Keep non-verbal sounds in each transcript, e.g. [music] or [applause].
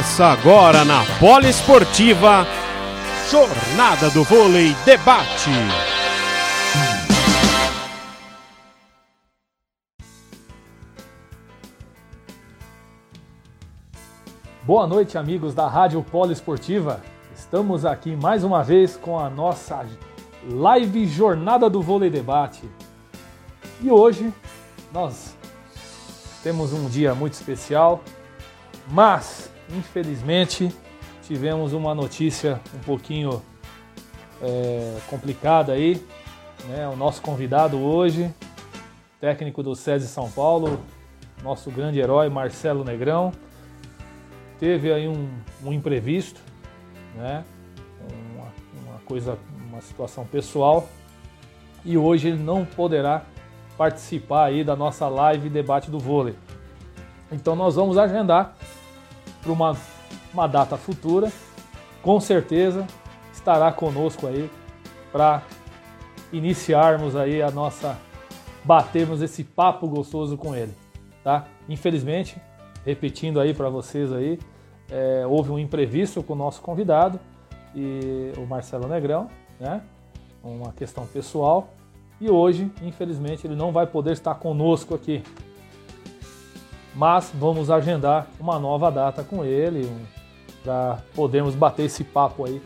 Começa agora na Poliesportiva Jornada do Vôlei Debate. Boa noite, amigos da Rádio Poliesportiva. Estamos aqui mais uma vez com a nossa live Jornada do Vôlei Debate. E hoje nós temos um dia muito especial, mas infelizmente tivemos uma notícia um pouquinho é, complicada aí. Né? O nosso convidado hoje, técnico do SESI São Paulo, nosso grande herói Marcelo Negrão, teve aí um, um imprevisto, né? Uma, uma, coisa, uma situação pessoal e hoje ele não poderá participar aí da nossa live debate do vôlei. Então nós vamos agendar para uma, uma data futura, com certeza estará conosco aí para iniciarmos aí a nossa batermos esse papo gostoso com ele, tá? Infelizmente, repetindo aí para vocês aí, é, houve um imprevisto com o nosso convidado e o Marcelo Negrão, né? Uma questão pessoal e hoje, infelizmente, ele não vai poder estar conosco aqui. Mas vamos agendar uma nova data com ele um, para podermos bater esse papo aí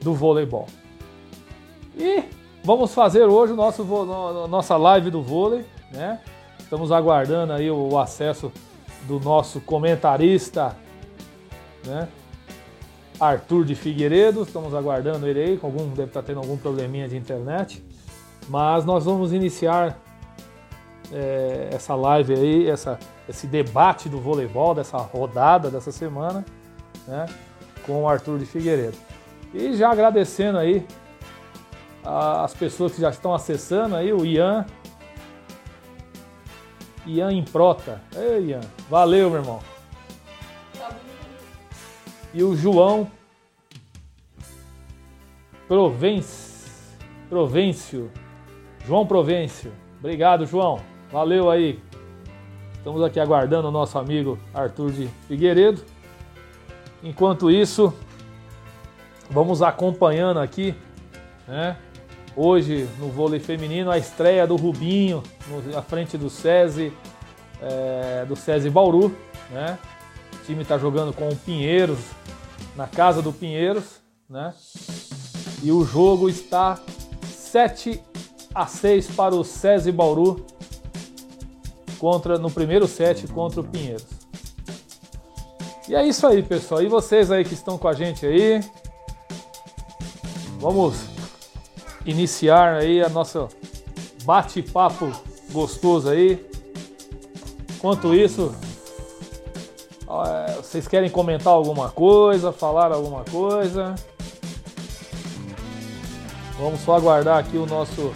do voleibol. E vamos fazer hoje nosso nossa live do vôlei, né? Estamos aguardando aí o acesso do nosso comentarista, né? Arthur de Figueiredo, estamos aguardando ele aí, algum deve estar tendo algum probleminha de internet. Mas nós vamos iniciar é, essa live aí, essa, esse debate do voleibol, dessa rodada dessa semana, né, com o Arthur de Figueiredo. E já agradecendo aí as pessoas que já estão acessando aí, o Ian. Ian Improta. Ei, Ian. Valeu, meu irmão. E o João Provence, Provencio. João Provencio. Obrigado, João. Valeu aí. Estamos aqui aguardando o nosso amigo Arthur de Figueiredo. Enquanto isso, vamos acompanhando aqui, né? Hoje no vôlei feminino a estreia do Rubinho à frente do SESI, é, do SESI Bauru, né? O time está jogando com o Pinheiros na casa do Pinheiros, né? E o jogo está 7 a 6 para o SESI Bauru contra no primeiro set contra o Pinheiros. E é isso aí, pessoal. E vocês aí que estão com a gente aí, vamos iniciar aí a nossa bate-papo gostoso aí. Enquanto isso, vocês querem comentar alguma coisa, falar alguma coisa? Vamos só aguardar aqui o nosso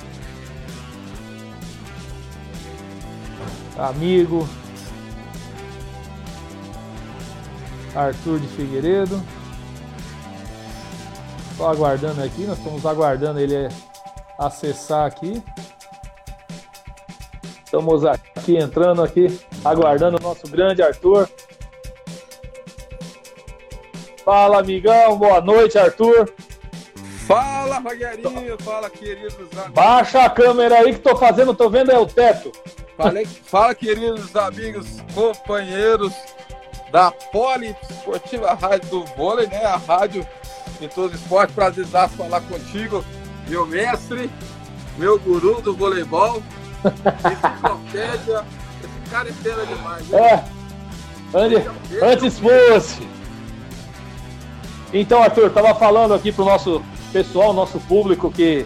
amigo Arthur de Figueiredo. Só aguardando aqui, nós estamos aguardando ele acessar aqui. Estamos aqui entrando aqui, aguardando o nosso grande Arthur. Fala, amigão, boa noite, Arthur. Fala, Rogerinho, fala, queridos amigos. Baixa a câmera aí que tô fazendo, tô vendo é o teto. Falei, fala, queridos amigos, companheiros da Poli Esportiva Rádio do Vôlei, né? A rádio de todo esporte. Prazer falar contigo, meu mestre, meu guru do voleibol, enciclopédia. Esse cara é fera demais. Hein? É. Antes, antes fosse. Então, Arthur, tava falando aqui pro nosso pessoal, nosso público, que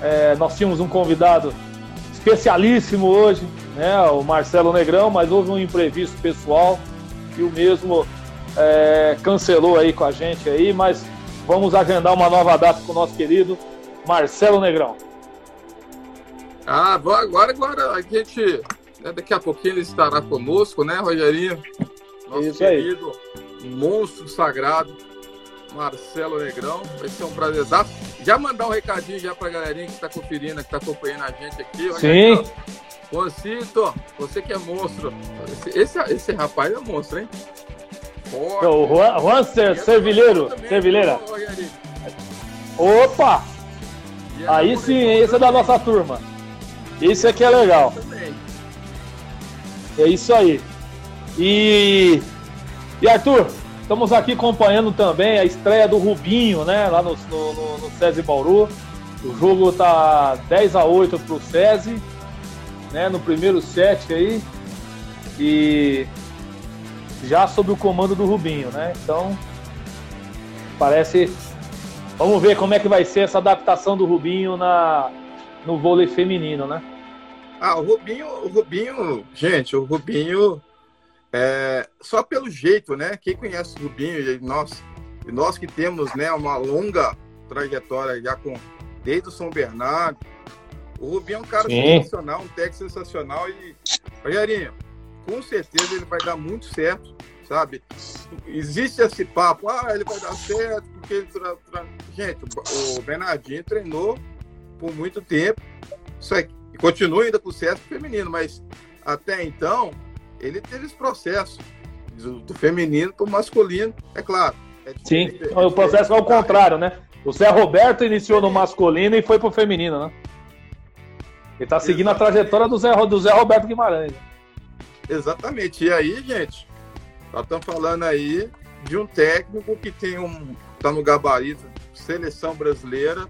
é, nós tínhamos um convidado especialíssimo hoje, né, o Marcelo Negrão, mas houve um imprevisto pessoal e o mesmo é, cancelou aí com a gente aí, mas vamos agendar uma nova data com o nosso querido Marcelo Negrão. Ah, agora, agora a gente, né, daqui a pouquinho ele estará conosco, né, Rogerinho? Nosso Isso querido aí. monstro sagrado, Marcelo Negrão. Vai ser um prazer. Já mandar um recadinho já pra galerinha que está conferindo, que está acompanhando a gente aqui. Sim. Concito, você que é monstro. Esse, esse, esse rapaz é monstro, hein? forte. O Juan, Juan Ser, Servilheiro, Servilheira. Opa! Aí sim, esse é da nossa turma. Esse aqui é legal. É isso aí. E, e Arthur, estamos aqui acompanhando também a estreia do Rubinho, né? Lá no, no, no, SESI Bauru. O jogo tá 10 a 8 pro SESI, né? No primeiro set aí. E já sob o comando do Rubinho, né? Então, parece. Vamos ver como é que vai ser essa adaptação do Rubinho na, no vôlei feminino, né? Ah, o Rubinho, o Rubinho, gente, o Rubinho, é, só pelo jeito, né? Quem conhece o Rubinho, e nós, e nós que temos né, uma longa trajetória já com desde o São Bernardo, o Rubinho é um cara Sim. sensacional, um técnico sensacional e, Rogerinho, com certeza ele vai dar muito certo, sabe? Existe esse papo, ah, ele vai dar certo, porque ele. Tra... Tra... Gente, o Bernardinho treinou por muito tempo, só que continua ainda com o feminino, mas até então ele teve esse processo do, feminino para o masculino, é claro. É Sim, é, o processo é o contrário, né? O Zé Roberto iniciou no masculino e foi pro feminino, né? Ele tá seguindo Exatamente. a trajetória do Zé, do Zé Roberto Guimarães. Exatamente. E aí, gente, nós estamos falando aí de um técnico que tem um. tá no gabarito seleção brasileira.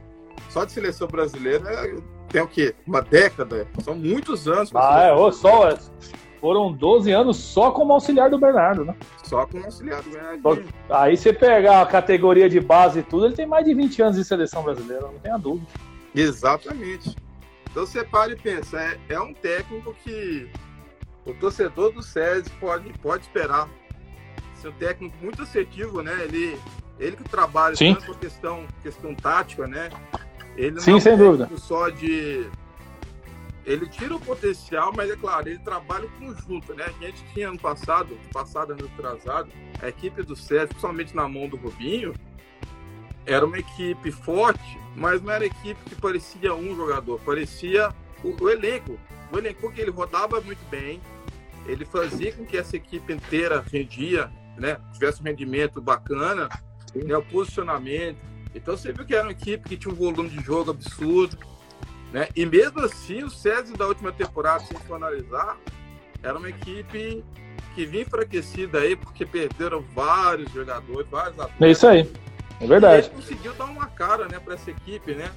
Só de seleção brasileira tem o quê? Uma década? São muitos anos. Ah, é, só, foram 12 anos só como auxiliar do Bernardo, né? Só como auxiliar do Bernardo. Aí você pegar a categoria de base e tudo, ele tem mais de 20 anos de seleção brasileira, não tenha dúvida. Exatamente. Então você para e pensa, é, é um técnico que o torcedor do SESI pode, pode esperar. Ser um técnico muito assertivo, né? Ele, ele que trabalha Sim. tanto a questão, questão tática, né? Ele Sim, não sem é dúvida. só de. Ele tira o potencial, mas é claro, ele trabalha em conjunto, né? A gente tinha ano passado, passado ano atrasado, a equipe do SESI, principalmente na mão do Rubinho, era uma equipe forte, mas não era equipe que parecia um jogador, parecia o, o elenco. O elenco, porque ele rodava muito bem, ele fazia com que essa equipe inteira rendia, né? Tivesse um rendimento bacana, né? o posicionamento. Então você viu que era uma equipe que tinha um volume de jogo absurdo, né? E mesmo assim, o César da última temporada, se for analisar, era uma equipe que vinha enfraquecida aí porque perderam vários jogadores, vários atletas. É isso aí. É verdade. E ele conseguiu dar uma cara, né, para essa equipe, né?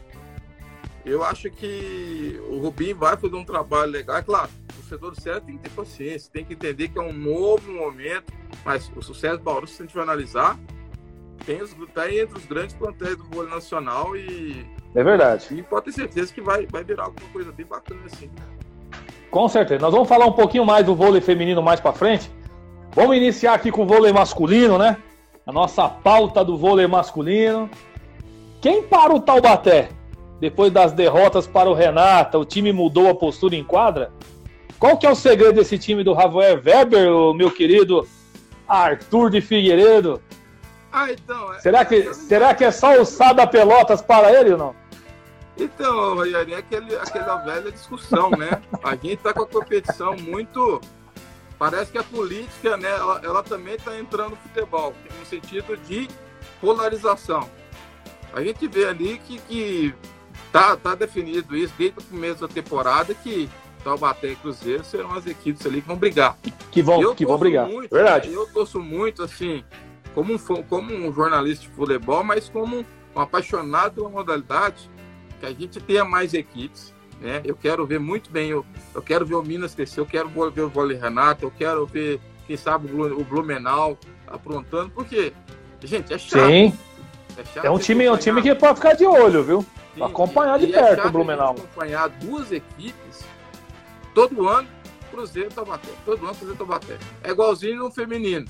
Eu acho que o Rubinho vai fazer um trabalho legal. É claro, o torcedor do César tem que ter paciência, tem que entender que é um novo momento, mas o sucesso do Bauru, se a gente for analisar, tem os, tá entre os grandes plantéis do vôlei nacional e. É verdade. E pode ter certeza que vai, vai virar alguma coisa bem bacana assim. Com certeza. Nós vamos falar um pouquinho mais do vôlei feminino mais para frente. Vamos iniciar aqui com o vôlei masculino, né? A nossa pauta do vôlei masculino. Quem para o Taubaté? depois das derrotas para o Renata, o time mudou a postura em quadra? Qual que é o segredo desse time do Rafael Weber, meu querido Arthur de Figueiredo? Ah, então. É, será, que, é, será que é só o Sada Pelotas para ele ou não? Então, Rogério, é aquele, aquela velha discussão, né? A gente está com a competição muito. Parece que a política, né, ela, ela também está entrando no futebol, no sentido de polarização. A gente vê ali que, que tá, tá definido isso desde o começo da temporada que Taubaté e Cruzeiro serão as equipes ali que vão brigar. Que vão, que vão brigar. Muito, Verdade. Eu torço muito, assim, como um, como um jornalista de futebol, mas como um apaixonado pela modalidade, que a gente tenha mais equipes. Né? Eu quero ver muito bem, eu, eu quero ver o Minas crescer, eu quero ver o Vôlei Renato, eu quero ver, quem sabe, o Blumenau aprontando, porque, gente, é chato. Sim. É, chato é um time, é um time que pode ficar de olho, viu? Sim, acompanhar de e perto o Blumenau. Acompanhar duas equipes todo ano, Cruzeiro Taubaté. Todo ano Cruzeiro Taubaté. É igualzinho no feminino.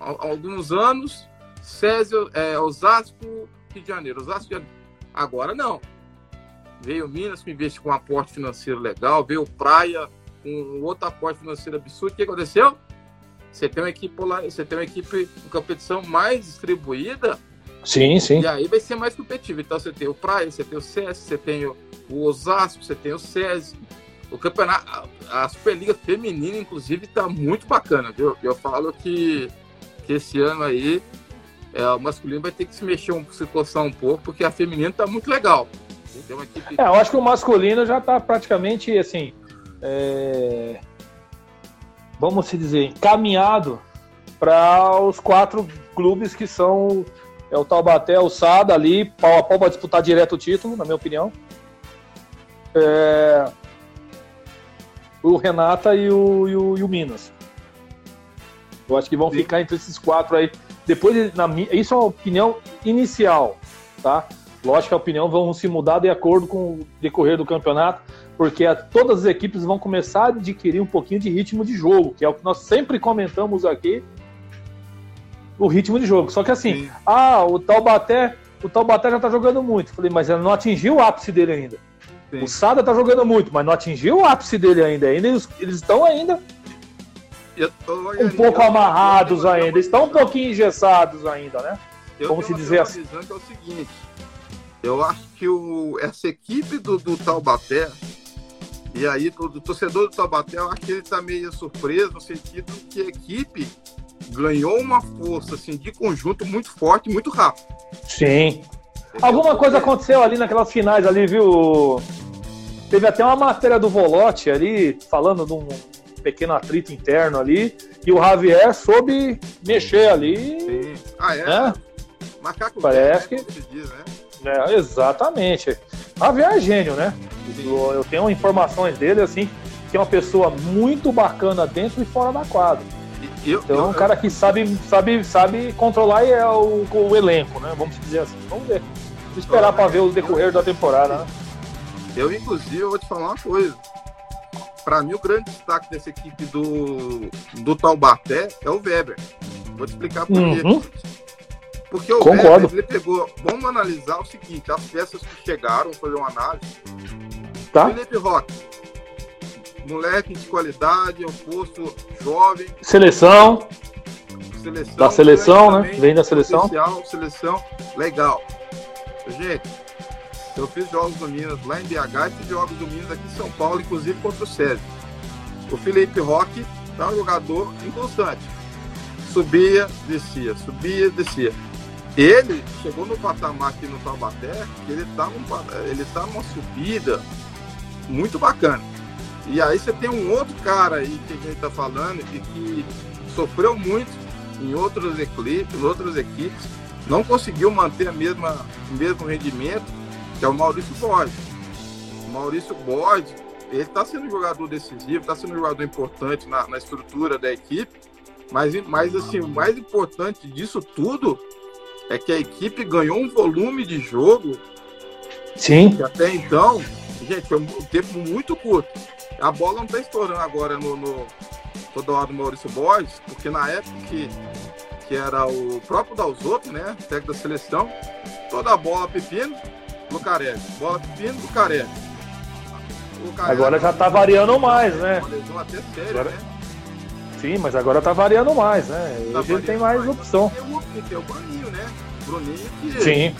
Alguns anos, Césio, é, Osasco, Rio de Janeiro. Osasco, Janeiro. Agora não. Veio Minas com investe com um aporte financeiro legal, veio Praia com um outro aporte financeiro absurdo. O que aconteceu? Você tem uma equipe, você tem uma equipe com competição mais distribuída, Sim, sim. E aí vai ser mais competitivo. Então você tem o Praia, você tem o CS, você tem o, Osasco, você tem o SESI. O campeonato, a Superliga Feminina, inclusive, está muito bacana, viu? Eu falo que, que esse ano aí é, o masculino vai ter que se mexer, um, se coçar um pouco, porque a feminina tá muito legal. Equipe... É, eu acho que o masculino já tá praticamente assim. É... Vamos se dizer, encaminhado para os quatro clubes que são é o Taubaté, o Sada ali, pau a pau para disputar direto o título, na minha opinião. É... O Renata e o, e o, e o Minas. Eu acho que vão Sim. ficar entre esses quatro aí. Depois, na, isso é uma opinião inicial, tá? Lógico que a opinião vão se mudar de acordo com o decorrer do campeonato, porque a, todas as equipes vão começar a adquirir um pouquinho de ritmo de jogo, que é o que nós sempre comentamos aqui, o ritmo de jogo. Só que assim, Sim. ah, o Taubaté, o Taubaté já tá jogando muito. Falei, mas ele não atingiu o ápice dele ainda. Sim. O Sada tá jogando muito, mas não atingiu o ápice dele ainda. ainda eles, eles estão ainda um pouco amarrados ainda, estão um pouquinho engessados ainda, né? Vamos se dizer assim. Que é o seguinte, eu acho que o, essa equipe do, do Taubaté, e aí do, do, torcedor do Taubaté, eu acho que ele está meio surpreso no sentido que a equipe ganhou uma força assim, de conjunto muito forte, muito rápido. Sim. Alguma coisa aconteceu ali naquelas finais ali, viu? Teve até uma matéria do Volote ali, falando de um pequeno atrito interno ali, e o Javier soube mexer ali. Sim. Ah, é? Né? Macaco Parece né? que. Diz, né? É, exatamente. Javier é gênio, né? Eu, eu tenho informações dele, assim, que é uma pessoa muito bacana dentro e fora da quadra. Eu, então, eu, um cara que sabe, sabe, sabe controlar é o, o elenco, né? Vamos dizer assim. Vamos ver. Vamos esperar para ver o decorrer da temporada, né? Eu, inclusive, vou te falar uma coisa para mim, o grande destaque dessa equipe do, do Taubaté é o Weber. Vou te explicar por quê. Uhum. Porque o Concordo. Weber, ele pegou. Vamos analisar o seguinte: as peças que chegaram, fazer uma análise. Tá. Felipe Roque, moleque de qualidade, é um posto jovem. Seleção. Seleção. Da seleção, né? Vem da seleção. Seleção, legal. Gente, eu fiz jogos do Minas lá em BH e fiz jogos do Minas aqui em São Paulo, inclusive contra o Sérgio. O Felipe Roque é um jogador inconstante. Subia, descia, subia, descia. Ele chegou no patamar aqui no Taubaté, que ele está ele tá numa subida muito bacana. E aí você tem um outro cara aí que a gente está falando e que sofreu muito em outras equipes, outras equipes, não conseguiu manter a mesma, o mesmo rendimento que é o Maurício Borges. O Maurício Borges, ele está sendo um jogador decisivo, está sendo um jogador importante na, na estrutura da equipe, mas, mas assim, o mais importante disso tudo é que a equipe ganhou um volume de jogo Sim. que até então, gente, foi um tempo muito curto. A bola não está estourando agora no, no toda hora do Maurício Borges, porque na época que, que era o próprio Dalzotto, né, técnico da seleção, toda a bola pepino, Lucarelli. Bola pino do Carelli. Agora já tá variando mais, né? Séria, agora... né? Sim, mas agora tá variando mais, né? Tá Hoje ele tem mais, mais opção. Tem o, tem o Bruninho, né? Bruninho que. Sim.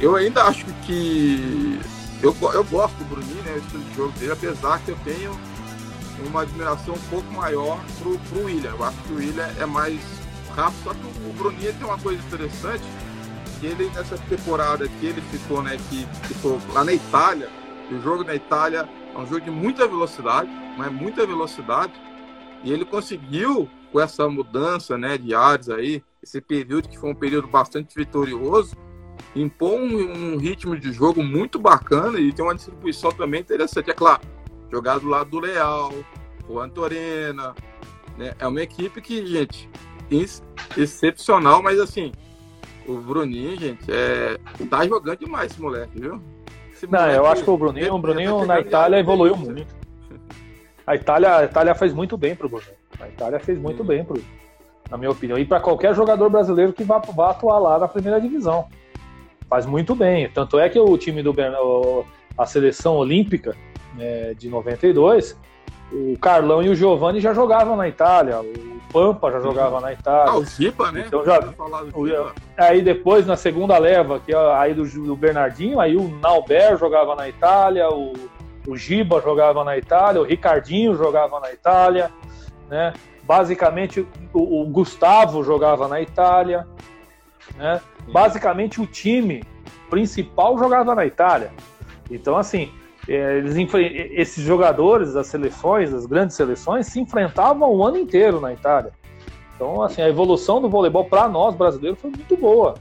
Eu ainda acho que. Eu, eu gosto do Bruninho, né? O estilo de jogo dele, apesar que eu tenho uma admiração um pouco maior pro, pro William. Eu acho que o William é mais rápido, só que o Bruninho tem uma coisa interessante que ele nessa temporada que ele ficou, né, que ficou lá na Itália, o jogo na Itália é um jogo de muita velocidade, mas muita velocidade, e ele conseguiu com essa mudança, né, de áreas aí, esse período que foi um período bastante vitorioso, impor um, um ritmo de jogo muito bacana e tem uma distribuição também interessante, é claro, jogar do lado do Leal, o Antorena, né, é uma equipe que, gente, excepcional, mas assim, o Bruninho, gente, é... tá jogando demais esse moleque, viu? Esse não, moleque, eu acho que o Bruninho, o Bruninho na Itália evoluiu muito. A Itália, a Itália fez muito bem pro Bruninho. A Itália fez muito Sim. bem pro, na minha opinião. E para qualquer jogador brasileiro que vá, vá atuar lá na primeira divisão. Faz muito bem. Tanto é que o time do a seleção olímpica né, de 92, o Carlão e o Giovanni já jogavam na Itália. O Pampa já jogava na Itália. Ah, o Zipa, né? Então já. Aí depois, na segunda leva, que é aí do, do Bernardinho, aí o Nauber jogava na Itália, o, o Giba jogava na Itália, o Ricardinho jogava na Itália, né? Basicamente, o, o Gustavo jogava na Itália. Né? Basicamente, o time principal jogava na Itália. Então, assim, eles, esses jogadores das seleções, das grandes seleções, se enfrentavam o ano inteiro na Itália. Então, assim, a evolução do voleibol para nós brasileiros foi muito boa.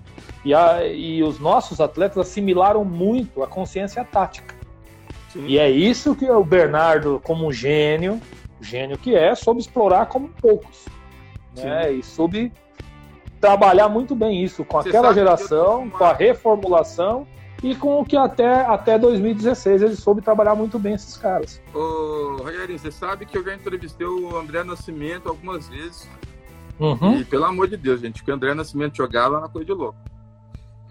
E, a, e os nossos atletas assimilaram muito a consciência tática. Sim. E é isso que o Bernardo, como um gênio, gênio que é, soube explorar como poucos. Né? E soube trabalhar muito bem isso com Você aquela geração, com a reformulação e com o que até, até 2016 ele soube trabalhar muito bem esses caras. Ô, Rogerinho, você sabe que eu já entrevistei o André Nascimento algumas vezes. Uhum. E pelo amor de Deus, gente, que o André Nascimento jogava na coisa de louco.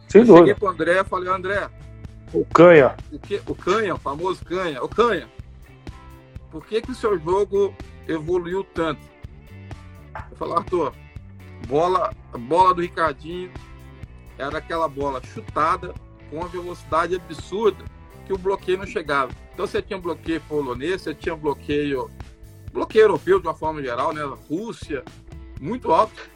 Sem eu dúvida. cheguei pro André e falei, André. O Canha. O, que, o Canha, o famoso Canha. O Canha, por que, que o seu jogo evoluiu tanto? Eu falei, Arthur, bola, bola do Ricardinho era aquela bola chutada com uma velocidade absurda que o bloqueio não chegava. Então você tinha bloqueio polonês, você tinha bloqueio bloqueio europeu de uma forma geral, né? Rússia, muito alto.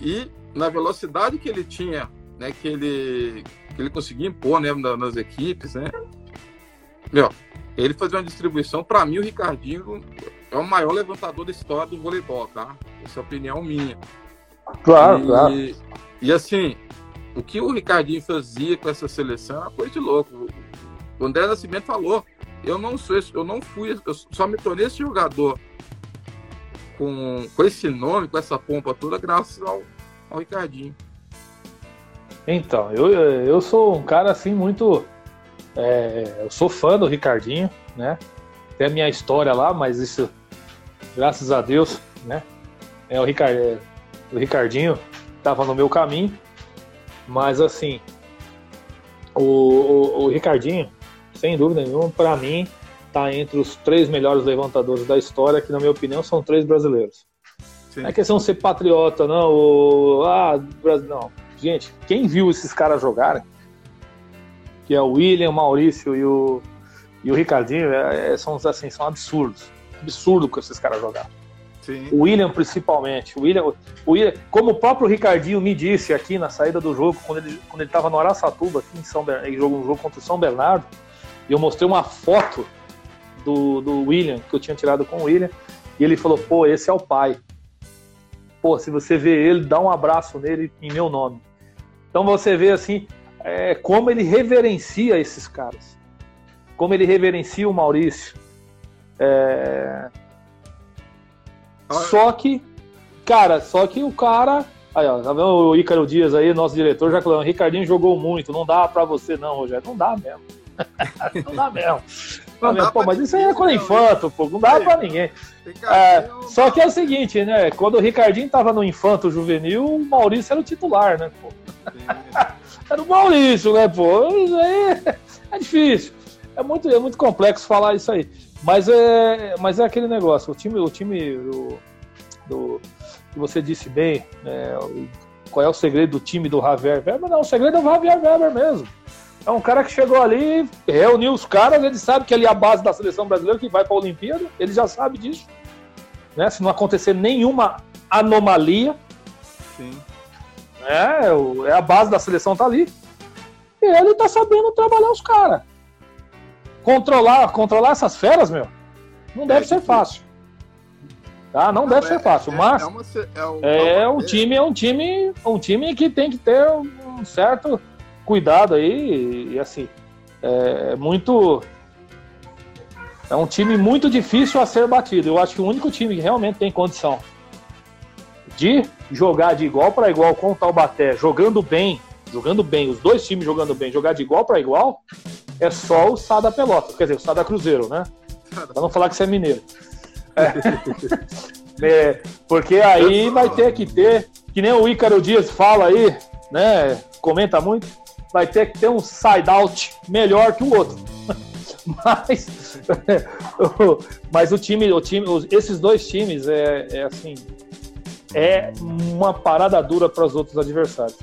E na velocidade que ele tinha, né, que ele que ele conseguia impor, né, nas equipes, né? Meu, ele fazia uma distribuição, para mim o Ricardinho é o maior levantador da história do voleibol, tá? Essa é a opinião minha. Claro, e, claro. E assim, o que o Ricardinho fazia com essa seleção era coisa de louco. O André Nascimento falou: eu não sou eu não fui, eu só me tornei esse jogador com, com esse nome, com essa pompa toda, graças ao, ao Ricardinho. Então, eu, eu sou um cara assim muito. É, eu sou fã do Ricardinho, né? Tem a minha história lá, mas isso, graças a Deus, né? É o, Ricard, é, o Ricardinho estava no meu caminho mas assim, o, o, o Ricardinho, sem dúvida nenhuma, para mim, tá entre os três melhores levantadores da história, que na minha opinião são três brasileiros. Sim. Não é questão de ser patriota, não. O, ah, não. Gente, quem viu esses caras jogarem, que é o William, o Maurício e o, e o Ricardinho, é, é são, assim, são absurdos. Absurdo que esses caras jogaram. Sim. O William, principalmente. O William, o William, como o próprio Ricardinho me disse aqui na saída do jogo, quando ele quando ele estava no Araçatuba, aqui em São Bernardo, ele jogou um jogo contra o São Bernardo, e eu mostrei uma foto do, do William, que eu tinha tirado com o William, e ele falou: pô, esse é o pai. Pô, se você vê ele, dá um abraço nele em meu nome. Então você vê assim, é, como ele reverencia esses caras. Como ele reverencia o Maurício. É, só que, cara, só que o cara. Aí, ó, tá vendo o Ícaro Dias aí, nosso diretor, já falou, Ricardinho jogou muito, não dá pra você não, Rogério. Não dá mesmo. [laughs] não dá mesmo. Não dá pô, mas isso aí é quando é infanto, pô, não dá pra ninguém. É, só que é o seguinte, né? Quando o Ricardinho tava no infanto juvenil, o Maurício era o titular, né, pô? [laughs] era o Maurício, né, pô? Isso aí é difícil. É muito, é muito complexo falar isso aí. Mas é, mas é aquele negócio, o time, o time do, do que você disse bem, né, qual é o segredo do time do Javier Weber? Não, o segredo é o Javier Weber mesmo. É um cara que chegou ali, reuniu os caras, ele sabe que ele é a base da seleção brasileira que vai para a Olimpíada, ele já sabe disso. Né? Se não acontecer nenhuma anomalia, Sim. É, é a base da seleção tá ali. E ele tá sabendo trabalhar os caras controlar, controlar essas feras, meu, não deve é ser fácil. Tá? Não, não deve é, ser fácil, é, mas é, uma, é, é um time, é um time, um time que tem que ter um certo cuidado aí e, e assim é muito é um time muito difícil a ser batido. Eu acho que o único time que realmente tem condição de jogar de igual para igual com o Taubaté, jogando bem, jogando bem, os dois times jogando bem, jogar de igual para igual, é só o Sada Pelota, quer dizer, o Sada Cruzeiro, né? Pra não falar que você é mineiro. É. [laughs] é, porque aí vai ter que ter, que nem o Ícaro Dias fala aí, né? Comenta muito, vai ter que ter um side-out melhor que o outro. [laughs] Mas, [laughs] mas o time, o time, esses dois times é, é assim, é uma parada dura para os outros adversários.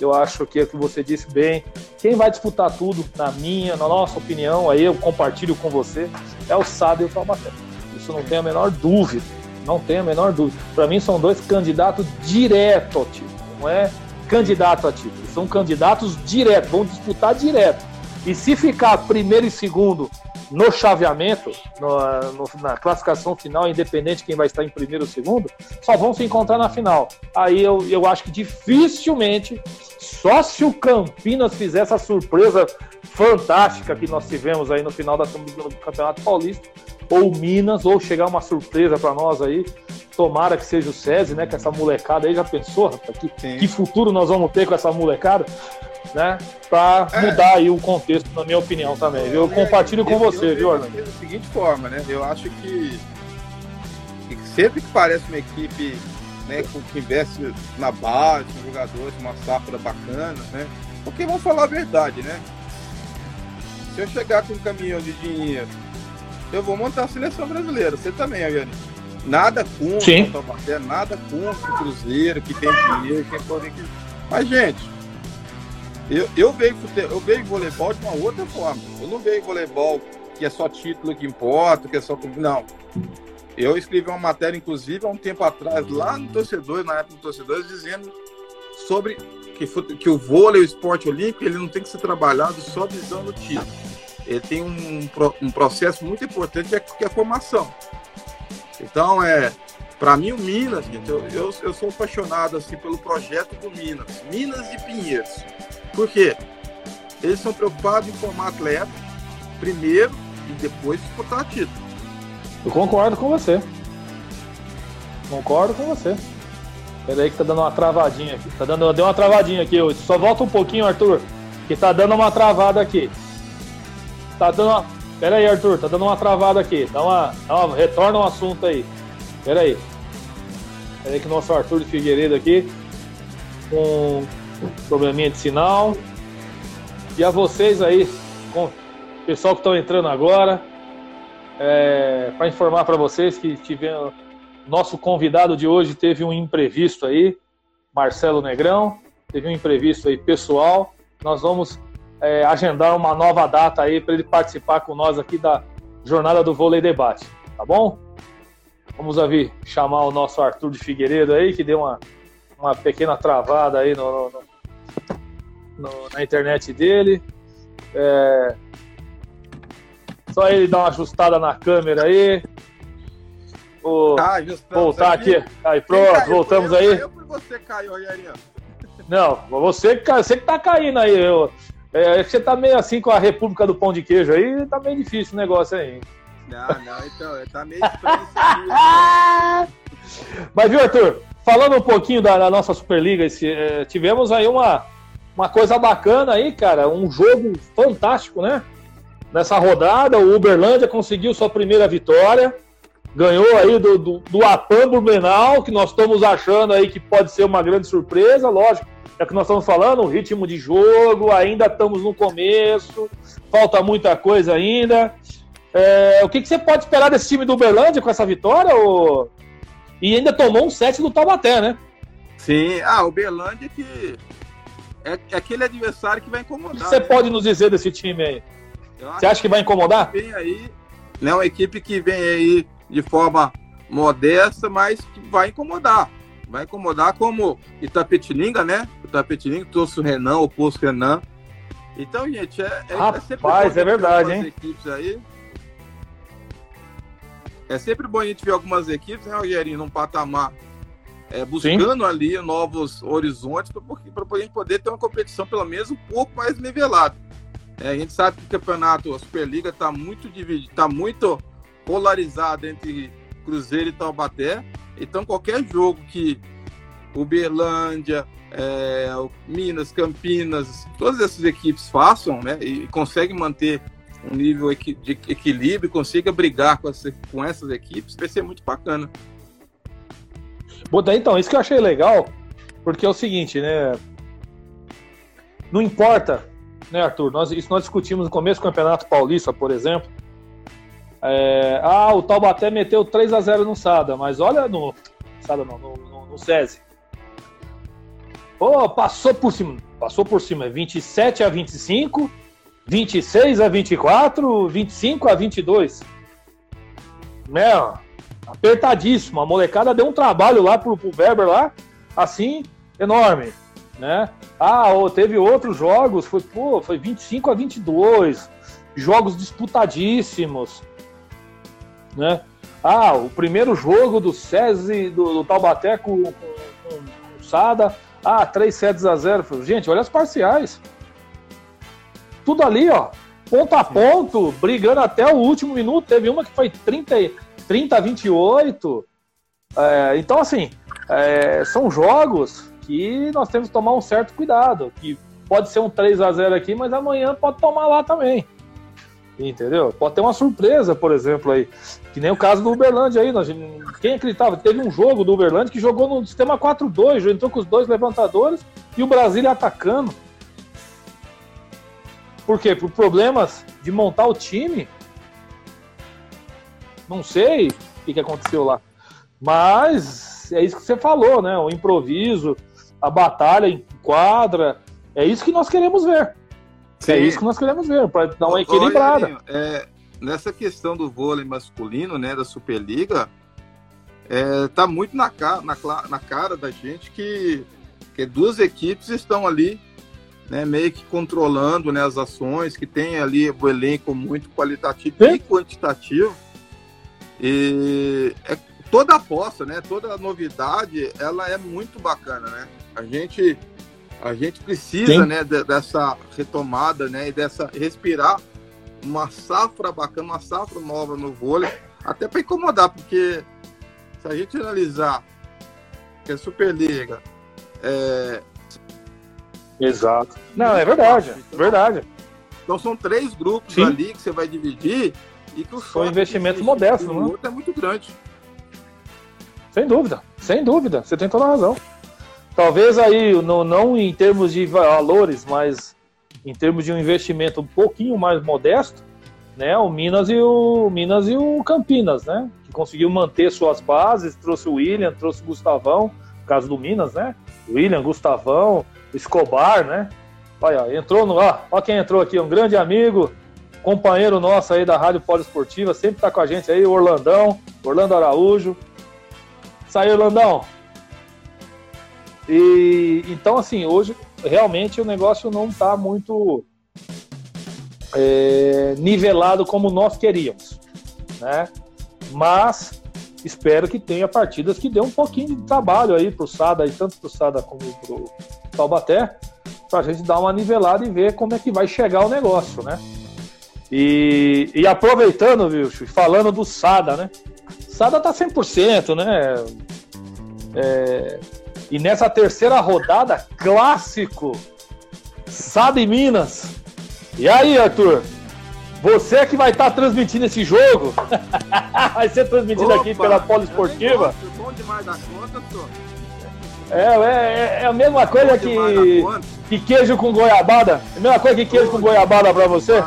Eu acho que é o que você disse bem. Quem vai disputar tudo, na minha, na nossa opinião, aí eu compartilho com você, é o Sada e o Taubaté. Isso não tem a menor dúvida. Não tem a menor dúvida. Para mim, são dois candidatos direto ao título. Não é candidato a título. São candidatos direto. Vão disputar direto. E se ficar primeiro e segundo no chaveamento, no, no, na classificação final, independente de quem vai estar em primeiro ou segundo, só vão se encontrar na final. Aí eu, eu acho que dificilmente, só se o Campinas fizer essa surpresa fantástica que nós tivemos aí no final da, do Campeonato Paulista, ou Minas, ou chegar uma surpresa para nós aí. Tomara que seja o SESI, né? Com essa molecada aí, já pensou, rapaz? Que, que futuro nós vamos ter com essa molecada? Né? Para é. mudar aí o contexto, na minha opinião também. Eu compartilho com você, viu? Da seguinte forma, né? Eu acho que, que sempre que parece uma equipe né, que investe na base, com jogadores, uma safra bacana, né? Porque vamos falar a verdade, né? Se eu chegar com um caminhão de dinheiro, eu vou montar a seleção brasileira. Você também, Aviane. Nada contra o nada contra o Cruzeiro, que tem dinheiro, que que. Mas, gente, eu, eu, vejo, eu vejo voleibol de uma outra forma. Eu não vejo voleibol que é só título que importa, que é só. Não. Eu escrevi uma matéria, inclusive, há um tempo atrás, lá no Torcedor, na época do Torcedor, dizendo sobre que, que o vôlei, o esporte olímpico, ele não tem que ser trabalhado só visando o título. Ele tem um, um processo muito importante que é, é a formação. Então, é, para mim, o Minas, gente, eu, eu, eu, sou apaixonado assim, pelo projeto do Minas. Minas de Pinheiros. Por quê? Eles são preocupados em formar atleta primeiro e depois disputar título. Eu concordo com você. Concordo com você. Peraí que tá dando uma travadinha aqui. Tá dando, deu uma travadinha aqui hoje. Só volta um pouquinho, Arthur. Que tá dando uma travada aqui. Tá dando uma. Pera aí, Arthur, tá dando uma travada aqui. Dá uma, dá uma. Retorna o um assunto aí. Pera aí. Pera aí que o nosso Arthur Figueiredo aqui. Com probleminha de sinal. E a vocês aí, com pessoal que estão entrando agora, é, para informar para vocês que tivemos nosso convidado de hoje teve um imprevisto aí, Marcelo Negrão, teve um imprevisto aí pessoal. Nós vamos é, agendar uma nova data aí para ele participar com nós aqui da jornada do Vôlei Debate, tá bom? Vamos ouvir chamar o nosso Arthur de Figueiredo aí, que deu uma, uma pequena travada aí no, no, no, na internet dele. É... Só ele dar uma ajustada na câmera aí. O... Ah, voltar aqui. aqui. Aí, pronto, caiu, voltamos eu, aí. Eu você caiu. Não, você, você que tá caindo aí. Eu, é, você tá meio assim com a República do Pão de Queijo aí, tá meio difícil o negócio aí. Não, não, então, tá meio estranho esse [laughs] Mas viu, Arthur? Falando um pouquinho da, da nossa Superliga, esse, é, tivemos aí uma, uma coisa bacana aí, cara. Um jogo fantástico, né? Nessa rodada, o Uberlândia conseguiu sua primeira vitória. Ganhou aí do, do, do Apan que nós estamos achando aí que pode ser uma grande surpresa, lógico. É o que nós estamos falando, o ritmo de jogo, ainda estamos no começo, falta muita coisa ainda. É, o que, que, você pode esperar desse time do Uberlândia com essa vitória? Ou... E ainda tomou um set do Taubaté, né? Sim, ah, o Uberlândia que é, é aquele adversário que vai incomodar. O que você né? pode nos dizer desse time aí? Você acha que vai incomodar? Vem aí, né, uma equipe que vem aí de forma modesta, mas que vai incomodar. Vai incomodar como Itapetininga, né? Itapetininga trouxe o Renan, o posto Renan. Então, gente, é, é, Rapaz, é sempre é verdade, hein? equipes aí. É sempre bom a gente ver algumas equipes, né, Rogerinho, num patamar é, buscando Sim. ali novos horizontes para a gente poder ter uma competição pelo menos um pouco mais nivelada. É, a gente sabe que o campeonato, a Superliga está muito dividido, está muito polarizado entre Cruzeiro e Taubaté. Então qualquer jogo que Uberlândia, é, Minas, Campinas, todas essas equipes façam, né, e conseguem manter um nível de equilíbrio, consiga brigar com, essa, com essas equipes, vai ser muito bacana. Então, isso que eu achei legal, porque é o seguinte, né? Não importa, né, Arthur? Nós, isso nós discutimos no começo do Campeonato Paulista, por exemplo. É, ah, o Taubaté meteu 3 a 0 no Sada, mas olha no. Sada não, no, no, no SESI. Oh, passou por cima. Passou por cima. 27 a 25, 26 a 24, 25 a 22. Né? Apertadíssimo. A molecada deu um trabalho lá pro, pro Weber lá, assim, enorme, né? Ah, teve outros jogos, foi, pô, foi 25 a 22, jogos disputadíssimos, né? Ah, o primeiro jogo do SESI, do, do Taubaté com, com, com, o Sada, ah, 3 sets a 0. Gente, olha as parciais. Tudo ali, ó, ponto a ponto, brigando até o último minuto. Teve uma que foi 30, 30 a 28. É, então, assim, é, são jogos que nós temos que tomar um certo cuidado. Que pode ser um 3 a 0 aqui, mas amanhã pode tomar lá também. Entendeu? Pode ter uma surpresa, por exemplo, aí. Que nem o caso do Uberlândia aí. Nós, quem acreditava? Teve um jogo do Uberlândia que jogou no sistema 4-2, entrou com os dois levantadores e o Brasília atacando. Por quê? Por problemas de montar o time. Não sei o que, que aconteceu lá. Mas é isso que você falou, né? O improviso, a batalha em quadra. É isso que nós queremos ver. É Sim. É isso que nós queremos ver, para dar uma equilibrada. é, nessa questão do vôlei masculino, né, da Superliga, é, tá muito na cara, na, na cara da gente que, que duas equipes estão ali né, meio que controlando né, as ações, que tem ali o elenco muito qualitativo e quantitativo. E é, toda aposta, né, toda novidade, ela é muito bacana, né? A gente, a gente precisa né, de, dessa retomada né, e dessa respirar uma safra bacana, uma safra nova no vôlei, até para incomodar, porque se a gente analisar que a Superliga é, Exato. Não, é verdade, é verdade. Então são três grupos Sim. ali que você vai dividir e que o Foi um investimento modesto, não é? é muito grande. Sem dúvida, sem dúvida, você tem toda a razão. Talvez aí, não, não em termos de valores, mas em termos de um investimento um pouquinho mais modesto, né? O Minas e o Minas e o Campinas, né? Que conseguiu manter suas bases, trouxe o William, trouxe o Gustavão, caso do Minas, né? William, Gustavão, Escobar, né? Olha, entrou no. Ó, ó quem entrou aqui, um grande amigo, companheiro nosso aí da Rádio Poliesportiva, sempre tá com a gente aí, o Orlandão, Orlando Araújo. Saiu, Orlandão. E então, assim, hoje realmente o negócio não tá muito é, nivelado como nós queríamos, né? Mas espero que tenha partidas que dê um pouquinho de trabalho aí pro Sada, aí, tanto pro Sada como pro Taubaté, para a gente dar uma nivelada e ver como é que vai chegar o negócio, né? E, e aproveitando, viu, falando do Sada, né? Sada tá 100%, né? É, e nessa terceira rodada, clássico, Sada e Minas. E aí, Arthur? Você é que vai estar tá transmitindo esse jogo? [laughs] vai ser transmitido Opa, aqui pela Poliesportiva? Bom demais da conta, é, é, é a mesma coisa que, que queijo com goiabada. É a mesma coisa que queijo com goiabada pra você?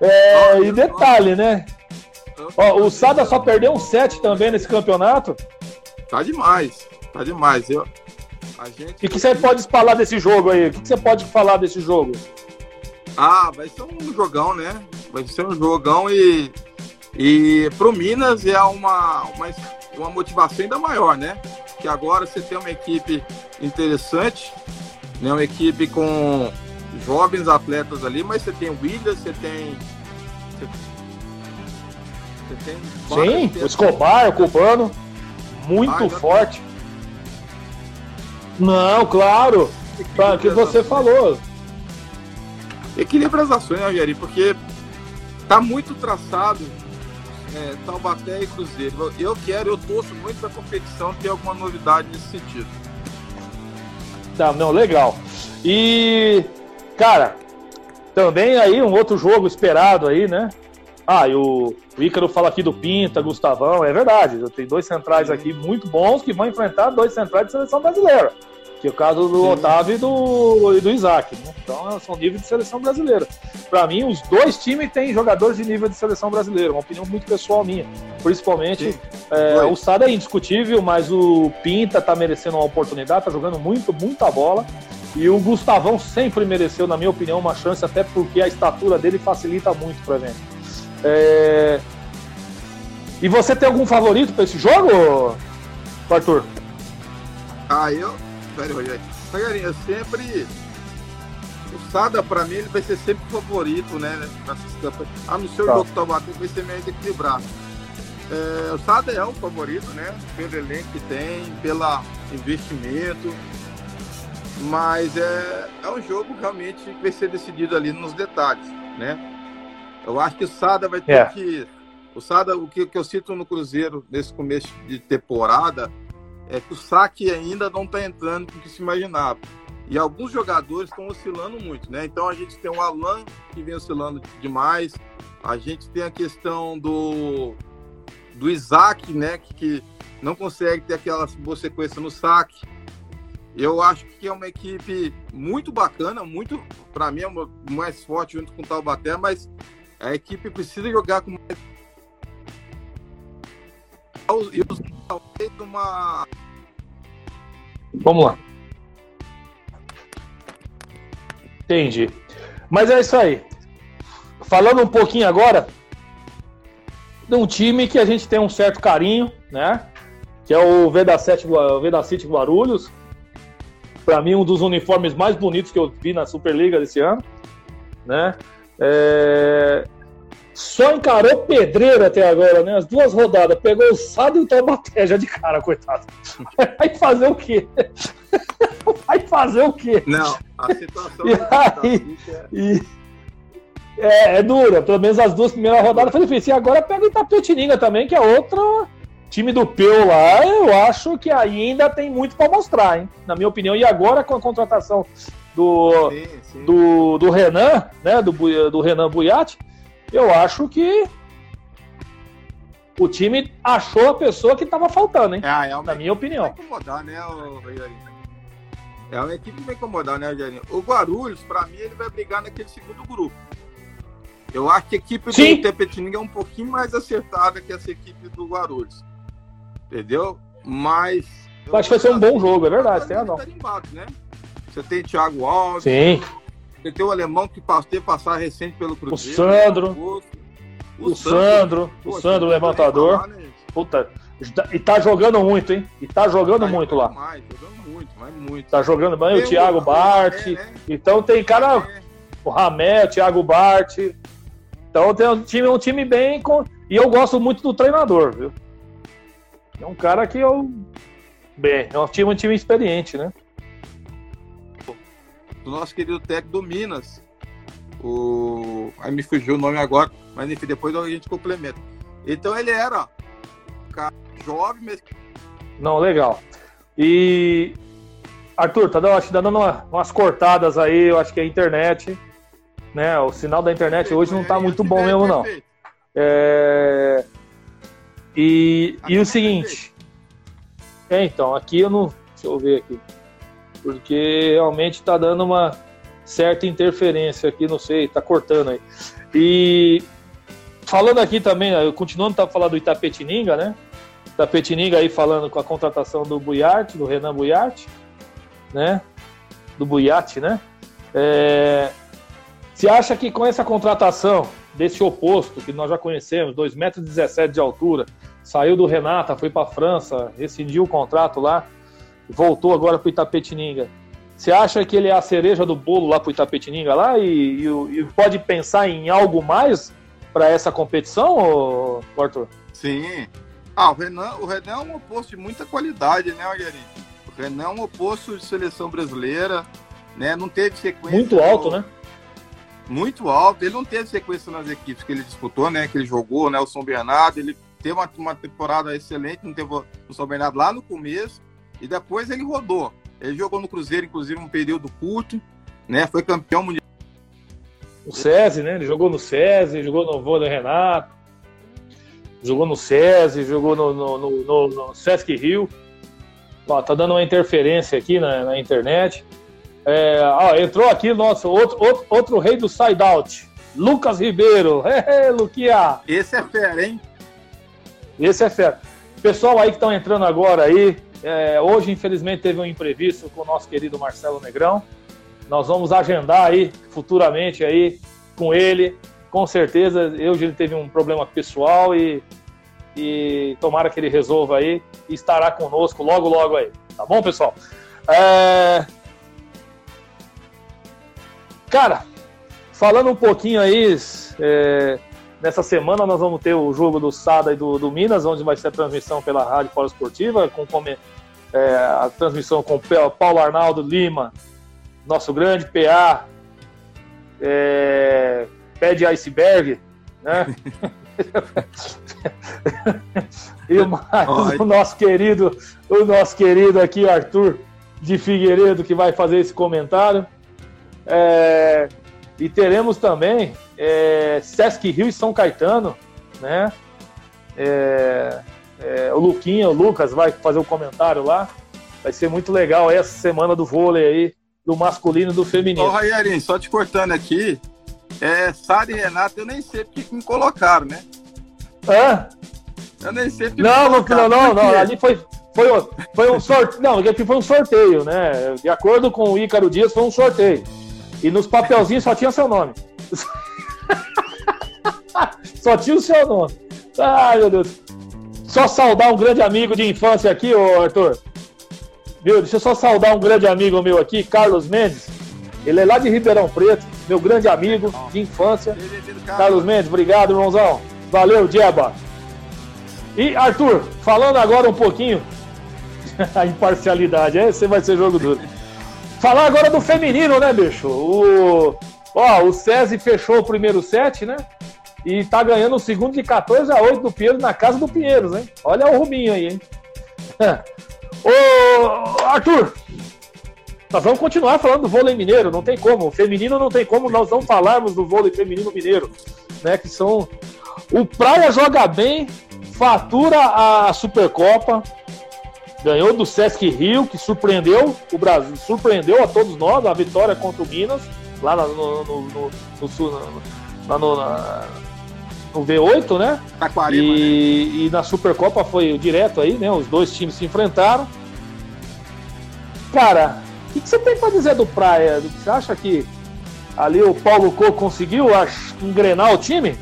É, e detalhe, né? Ó, o Sada só perdeu um set também nesse campeonato. Tá demais, tá demais. Eu, a gente... E o que você pode falar desse jogo aí? O que você pode falar desse jogo? Ah, vai ser um jogão, né? Vai ser um jogão e, e pro Minas é uma, uma uma motivação ainda maior, né? Que agora você tem uma equipe interessante, né? Uma equipe com jovens atletas ali, mas você tem o Williams, você tem. Você, tem Sim, o Escobar, o Cubano, muito ah, forte. Não, claro, o que você falou. Equilibra as ações, né, Porque tá muito traçado é, Taubaté e Cruzeiro. Eu quero, eu torço muito para a competição ter alguma novidade nesse sentido. Tá, não, legal. E, cara, também aí um outro jogo esperado aí, né? Ah, e o, o Ícaro fala aqui do Pinta, Gustavão, é verdade. Tem dois centrais aqui muito bons que vão enfrentar dois centrais de seleção brasileira que é o caso do Sim. Otávio e do, e do Isaac. Né? Então são nível de seleção brasileira. Para mim, os dois times têm jogadores de nível de seleção brasileira, uma opinião muito pessoal minha. Principalmente é, o Sada é indiscutível, mas o Pinta tá merecendo uma oportunidade, tá jogando muito, muita bola. E o Gustavão sempre mereceu, na minha opinião, uma chance, até porque a estatura dele facilita muito pra gente. É... E você tem algum favorito para esse jogo, Arthur? Ah, eu. Peraí, Rogério. Eu sempre. O Sada, pra mim, ele vai ser sempre o favorito, né? Nessas campanhas. A não ser o tá. jogo tá batendo, vai ser meio equilibrado. É, o Sada é o favorito, né? Pelo elenco que tem, pelo investimento. Mas é, é um jogo realmente que vai ser decidido ali nos detalhes, né? Eu acho que o Sada vai ter é. que. O Sada, o que, que eu cito no Cruzeiro nesse começo de temporada é que o saque ainda não está entrando com o que se imaginava. E alguns jogadores estão oscilando muito, né? Então a gente tem o Alan que vem oscilando demais. A gente tem a questão do, do Isaac, né? Que, que não consegue ter aquela boa sequência no saque. Eu acho que é uma equipe muito bacana, muito, para mim, é uma, mais forte junto com o Taubaté, mas a equipe precisa jogar com mais. E os uma. Vamos lá. Entendi. Mas é isso aí. Falando um pouquinho agora de um time que a gente tem um certo carinho, né? Que é o Vedacete, Vedacite Guarulhos. Para mim, um dos uniformes mais bonitos que eu vi na Superliga desse ano, né? É... Só encarou pedreira até agora, né? As duas rodadas. Pegou o Sado e o Taubaté já de cara, coitado. [laughs] Vai fazer o quê? [laughs] Vai fazer o quê? Não, a situação... [laughs] e aí, e... É, é dura. Pelo menos as duas primeiras rodadas foi difícil. E agora pega o Itapetininga também, que é outro time do Peu lá. Eu acho que ainda tem muito para mostrar, hein? Na minha opinião. E agora com a contratação do, sim, sim. do, do Renan, né? Do, do Renan Buiati eu acho que o time achou a pessoa que estava faltando, hein? É, é na minha opinião. Vai incomodar, né, É uma equipe que vai incomodar, né, Rogerinho? O Guarulhos, para mim, ele vai brigar naquele segundo grupo. Eu acho que a equipe Sim. do Tepetininga é um pouquinho mais acertada que essa equipe do Guarulhos. Entendeu? Mas. Eu acho que vai ser um bom jogo, é verdade, tem razão. Né? Você tem Thiago Alves. Sim. Você tem o alemão que teve passar recente pelo Cruzeiro. O Sandro. O, o Sandro. O Sandro, levantador. Falar, né? Puta. E tá jogando muito, hein? E tá jogando tá muito lá. Mais, jogando muito, mas muito. Tá jogando bem o Thiago Bart. né? Então tem cara. O Ramé, o Thiago Bart. Então tem um time, um time bem. Com... E eu gosto muito do treinador, viu? É um cara que eu. Bem, é um time, um time experiente, né? do nosso querido técnico do Minas. O... Aí me fugiu o nome agora, mas enfim, depois a gente complementa. Então ele era um cara jovem, mas. Não, legal. E. Arthur, tá dando, tá dando umas cortadas aí, eu acho que é a internet. Né? O sinal da internet hoje não tá muito bom mesmo, não. É... E, e o seguinte. É, então, aqui eu não. Deixa eu ver aqui porque realmente está dando uma certa interferência aqui, não sei, está cortando aí. E falando aqui também, continuando a falar do Itapetininga, né? Itapetininga aí falando com a contratação do Buiarte, do Renan Buiarte, né? Do Buiati, né? É... Você acha que com essa contratação desse oposto, que nós já conhecemos, 2,17 metros de altura, saiu do Renata, foi para a França, rescindiu o contrato lá, voltou agora para o Itapetininga. Você acha que ele é a cereja do bolo lá para o Itapetininga lá e, e, e, pode pensar em algo mais para essa competição, Arthur? Sim. Ah, o Renan, o Renan é um oposto de muita qualidade, né, Margarida? O Renan é um oposto de seleção brasileira, né? Não teve sequência. Muito alto, no... né? Muito alto. Ele não teve sequência nas equipes que ele disputou, né? Que ele jogou, né? O São Bernardo, ele teve uma, uma temporada excelente, não teve o São Bernardo lá no começo e depois ele rodou. Ele jogou no Cruzeiro, inclusive, um período curto, né? Foi campeão mundial. O SESI, né? Ele jogou no SESI, jogou no Vôlei Renato, jogou no SESI, jogou no, no, no, no Sesc Rio. Ó, tá dando uma interferência aqui na, na internet. É, ó, entrou aqui nosso outro, outro, outro rei do side-out, Lucas Ribeiro. [laughs] Hey, Luquia! Esse é fera, hein? Esse é fera. Pessoal aí que estão entrando agora aí, é, hoje, infelizmente, teve um imprevisto com o nosso querido Marcelo Negrão. Nós vamos agendar aí futuramente aí com ele, com certeza, eu ele teve um problema pessoal e, e tomara que ele resolva aí e estará conosco logo, logo aí. Tá bom, pessoal? É... Cara, falando um pouquinho aí, é... nessa semana nós vamos ter o jogo do Sada e do, do Minas, onde vai ser a transmissão pela Rádio Polo Esportiva, com é, a transmissão com Paulo Arnaldo Lima, nosso grande PA, é, pé de iceberg, né? [laughs] e o, o, nosso querido, o nosso querido aqui, Arthur de Figueiredo, que vai fazer esse comentário. É, e teremos também é, Sesc Rio e São Caetano, né? É, é, o Luquinha, o Lucas vai fazer o comentário lá. Vai ser muito legal essa semana do vôlei aí, do masculino e do feminino. Ô, Raiarim, só te cortando aqui, é, Sara e Renato, eu nem sei porque me colocaram, né? Hã? Eu nem sei porque Não, não, não, não, não, ali foi, foi, foi um sorteio. Não, aqui foi um sorteio, né? De acordo com o Ícaro Dias, foi um sorteio. E nos papelzinhos só tinha seu nome. só tinha o seu nome. Ai, meu Deus. Só saudar um grande amigo de infância aqui, ô Arthur. Viu? Deixa eu só saudar um grande amigo meu aqui, Carlos Mendes. Ele é lá de Ribeirão Preto meu grande amigo de infância. Carlos Mendes, obrigado, irmãozão. Valeu, Dieba. E Arthur, falando agora um pouquinho [laughs] a imparcialidade, esse vai ser jogo duro. Falar agora do feminino, né, bicho? O, ó, o SESI fechou o primeiro set, né? E tá ganhando o segundo de 14 a 8 do Pinheiro na casa do Pinheiros, hein? Olha o Rubinho aí, hein? [laughs] Ô, Arthur, nós vamos continuar falando do vôlei mineiro, não tem como. O feminino não tem como nós não falarmos do vôlei feminino mineiro, né? Que são. O Praia joga bem, fatura a Supercopa, ganhou do Sesc Rio, que surpreendeu o Brasil, surpreendeu a todos nós, a vitória contra o Minas, lá no, no, no, no, no, no, no V8, né? Taquariba, e, né? e na Supercopa foi direto aí, né? Os dois times se enfrentaram. Cara, o que você tem para dizer do Praia? Você acha que ali o Paulo Coco conseguiu engrenar o time?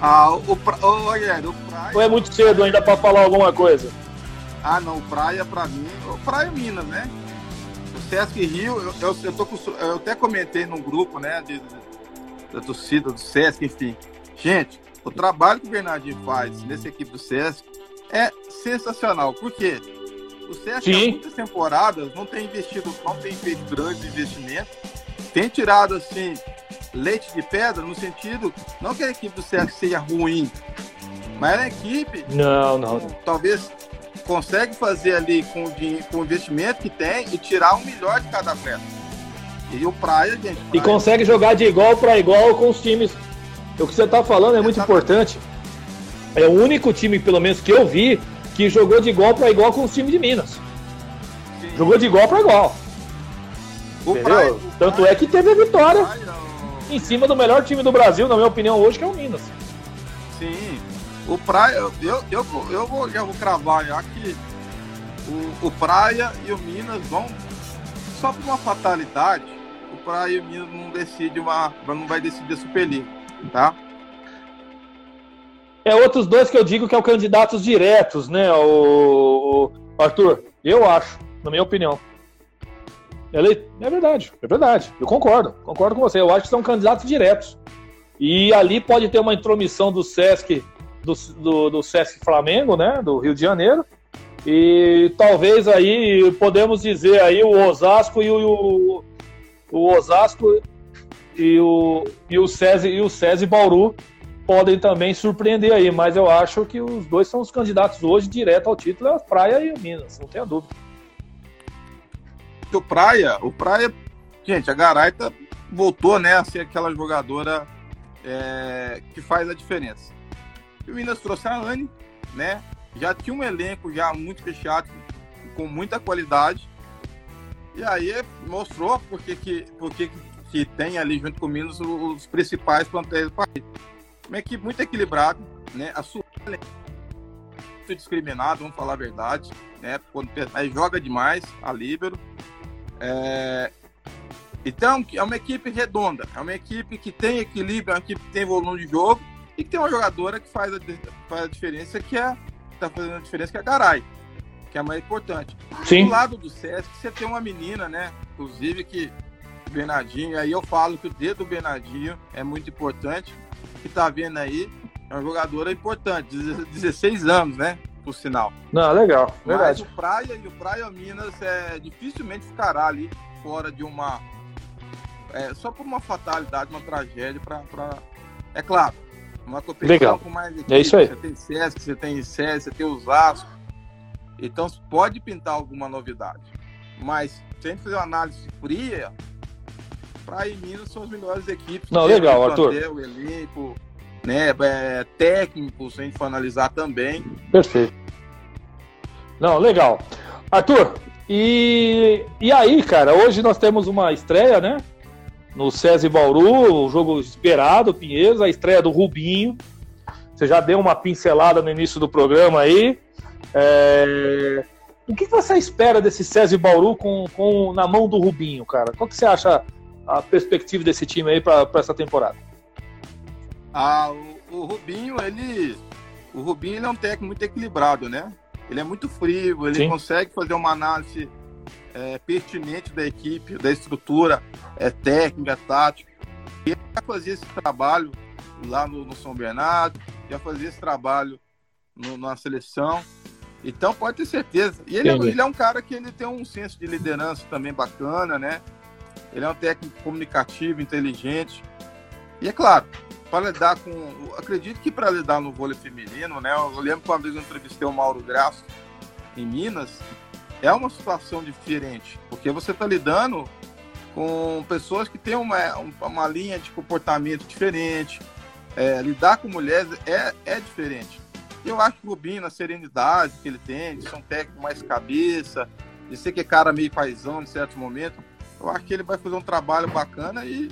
Ah, o, pra... oh, o Praia. Ou é muito cedo ainda para falar alguma coisa? Ah, não, Praia para mim, o Praia Minas, né? O Sesc Rio, eu, eu, eu, tô com, eu até comentei num grupo, né, de, da torcida do Sesc, enfim. Gente, o trabalho que o Bernardinho faz nessa equipe do Sesc é sensacional. Por quê? O Sesc há muitas temporadas não tem investido, não tem feito grandes investimentos, tem tirado assim leite de pedra no sentido não que a equipe do Sesc seja ruim, mas a equipe não, não, talvez consegue fazer ali com o, com o investimento que tem e tirar o melhor de cada peça. E o Praia, gente. Praia... E consegue jogar de igual para igual com os times. O que você está falando é muito importante. É o único time, pelo menos que eu vi, que jogou de igual para igual com o time de Minas. Sim. Jogou de igual para igual. O Praia, o Tanto é que teve a vitória Praia, o... em cima do melhor time do Brasil, na minha opinião, hoje, que é o Minas. Sim. O Praia, eu, eu, eu, eu vou, eu vou cravar já que o, o Praia e o Minas vão, só por uma fatalidade, o Praia e o Minas não decide uma. não vai decidir a Superliga, tá? É outros dois que eu digo que é o candidatos diretos, né, o, o Arthur? Eu acho, na minha opinião. Ele, é verdade, é verdade. Eu concordo, concordo com você. Eu acho que são candidatos diretos. E ali pode ter uma intromissão do Sesc, do, do, do Sesc Flamengo, né, do Rio de Janeiro. E talvez aí podemos dizer aí o Osasco e o, o Osasco e o e o SESI e o SESI Bauru podem também surpreender aí, mas eu acho que os dois são os candidatos hoje direto ao título, é a Praia e o Minas, não tenha dúvida. O Praia, o Praia, gente, a Garaita voltou né, a ser aquela jogadora é, que faz a diferença. E o Minas trouxe a Anne, né? Já tinha um elenco já muito fechado, com muita qualidade. E aí mostrou porque que, porque que, tem ali junto com o Minas os, principais plantéis do país uma equipe muito equilibrada, né? A sua muito discriminada, vamos falar a verdade, né? Quando mas joga demais a líbero. É... Então, é uma equipe redonda, é uma equipe que tem equilíbrio, é uma equipe que tem volume de jogo e que tem uma jogadora que faz a, faz a diferença, que é tá fazendo a diferença, que é a Garay, que é a mais importante. Sim. Do lado do Sesc, você tem uma menina, né? Inclusive que Bernardinho, aí eu falo que o dedo do Bernardinho é muito importante, que tá vendo aí, é uma jogadora importante, 16 anos, né? Por sinal. Não, legal, verdade. Mas o Praia e o Praia Minas é, dificilmente ficará ali fora de uma. É, só por uma fatalidade, uma tragédia, para. Pra... É claro, uma competição legal. com mais equipes, é isso aí. Você tem Sesc, você tem SES, você tem Osasco. Então pode pintar alguma novidade. Mas sem fazer uma análise fria, Praia e Minas são as melhores equipes. Não, legal, Arthur. O elenco, né, é, técnico, se a gente for analisar também. Perfeito. Não, legal. Arthur, e, e aí, cara, hoje nós temos uma estreia, né? No César Bauru, o jogo esperado, Pinheiros, a estreia do Rubinho. Você já deu uma pincelada no início do programa aí. É... O que você espera desse César Bauru com, com, na mão do Rubinho, cara? Qual que você acha a perspectiva desse time aí para essa temporada? Ah, o, o, Rubinho, ele. O Rubinho ele é um técnico muito equilibrado, né? Ele é muito frio, ele Sim. consegue fazer uma análise é, pertinente da equipe, da estrutura é, técnica, tática. Ele já fazia esse trabalho lá no, no São Bernardo, já fazia esse trabalho no, na seleção. Então pode ter certeza. E ele, é, ele é um cara que ele tem um senso de liderança também bacana, né? Ele é um técnico comunicativo, inteligente. E é claro, para lidar com. Acredito que para lidar no vôlei feminino, né? Eu lembro que uma vez eu entrevistei o Mauro Graço em Minas. É uma situação diferente, porque você está lidando com pessoas que têm uma, uma linha de comportamento diferente. É, lidar com mulheres é, é diferente. Eu acho que o Rubinho, na serenidade que ele tem, de ser um técnico mais cabeça, de ser que é cara meio paisão em certos momentos, eu acho que ele vai fazer um trabalho bacana e,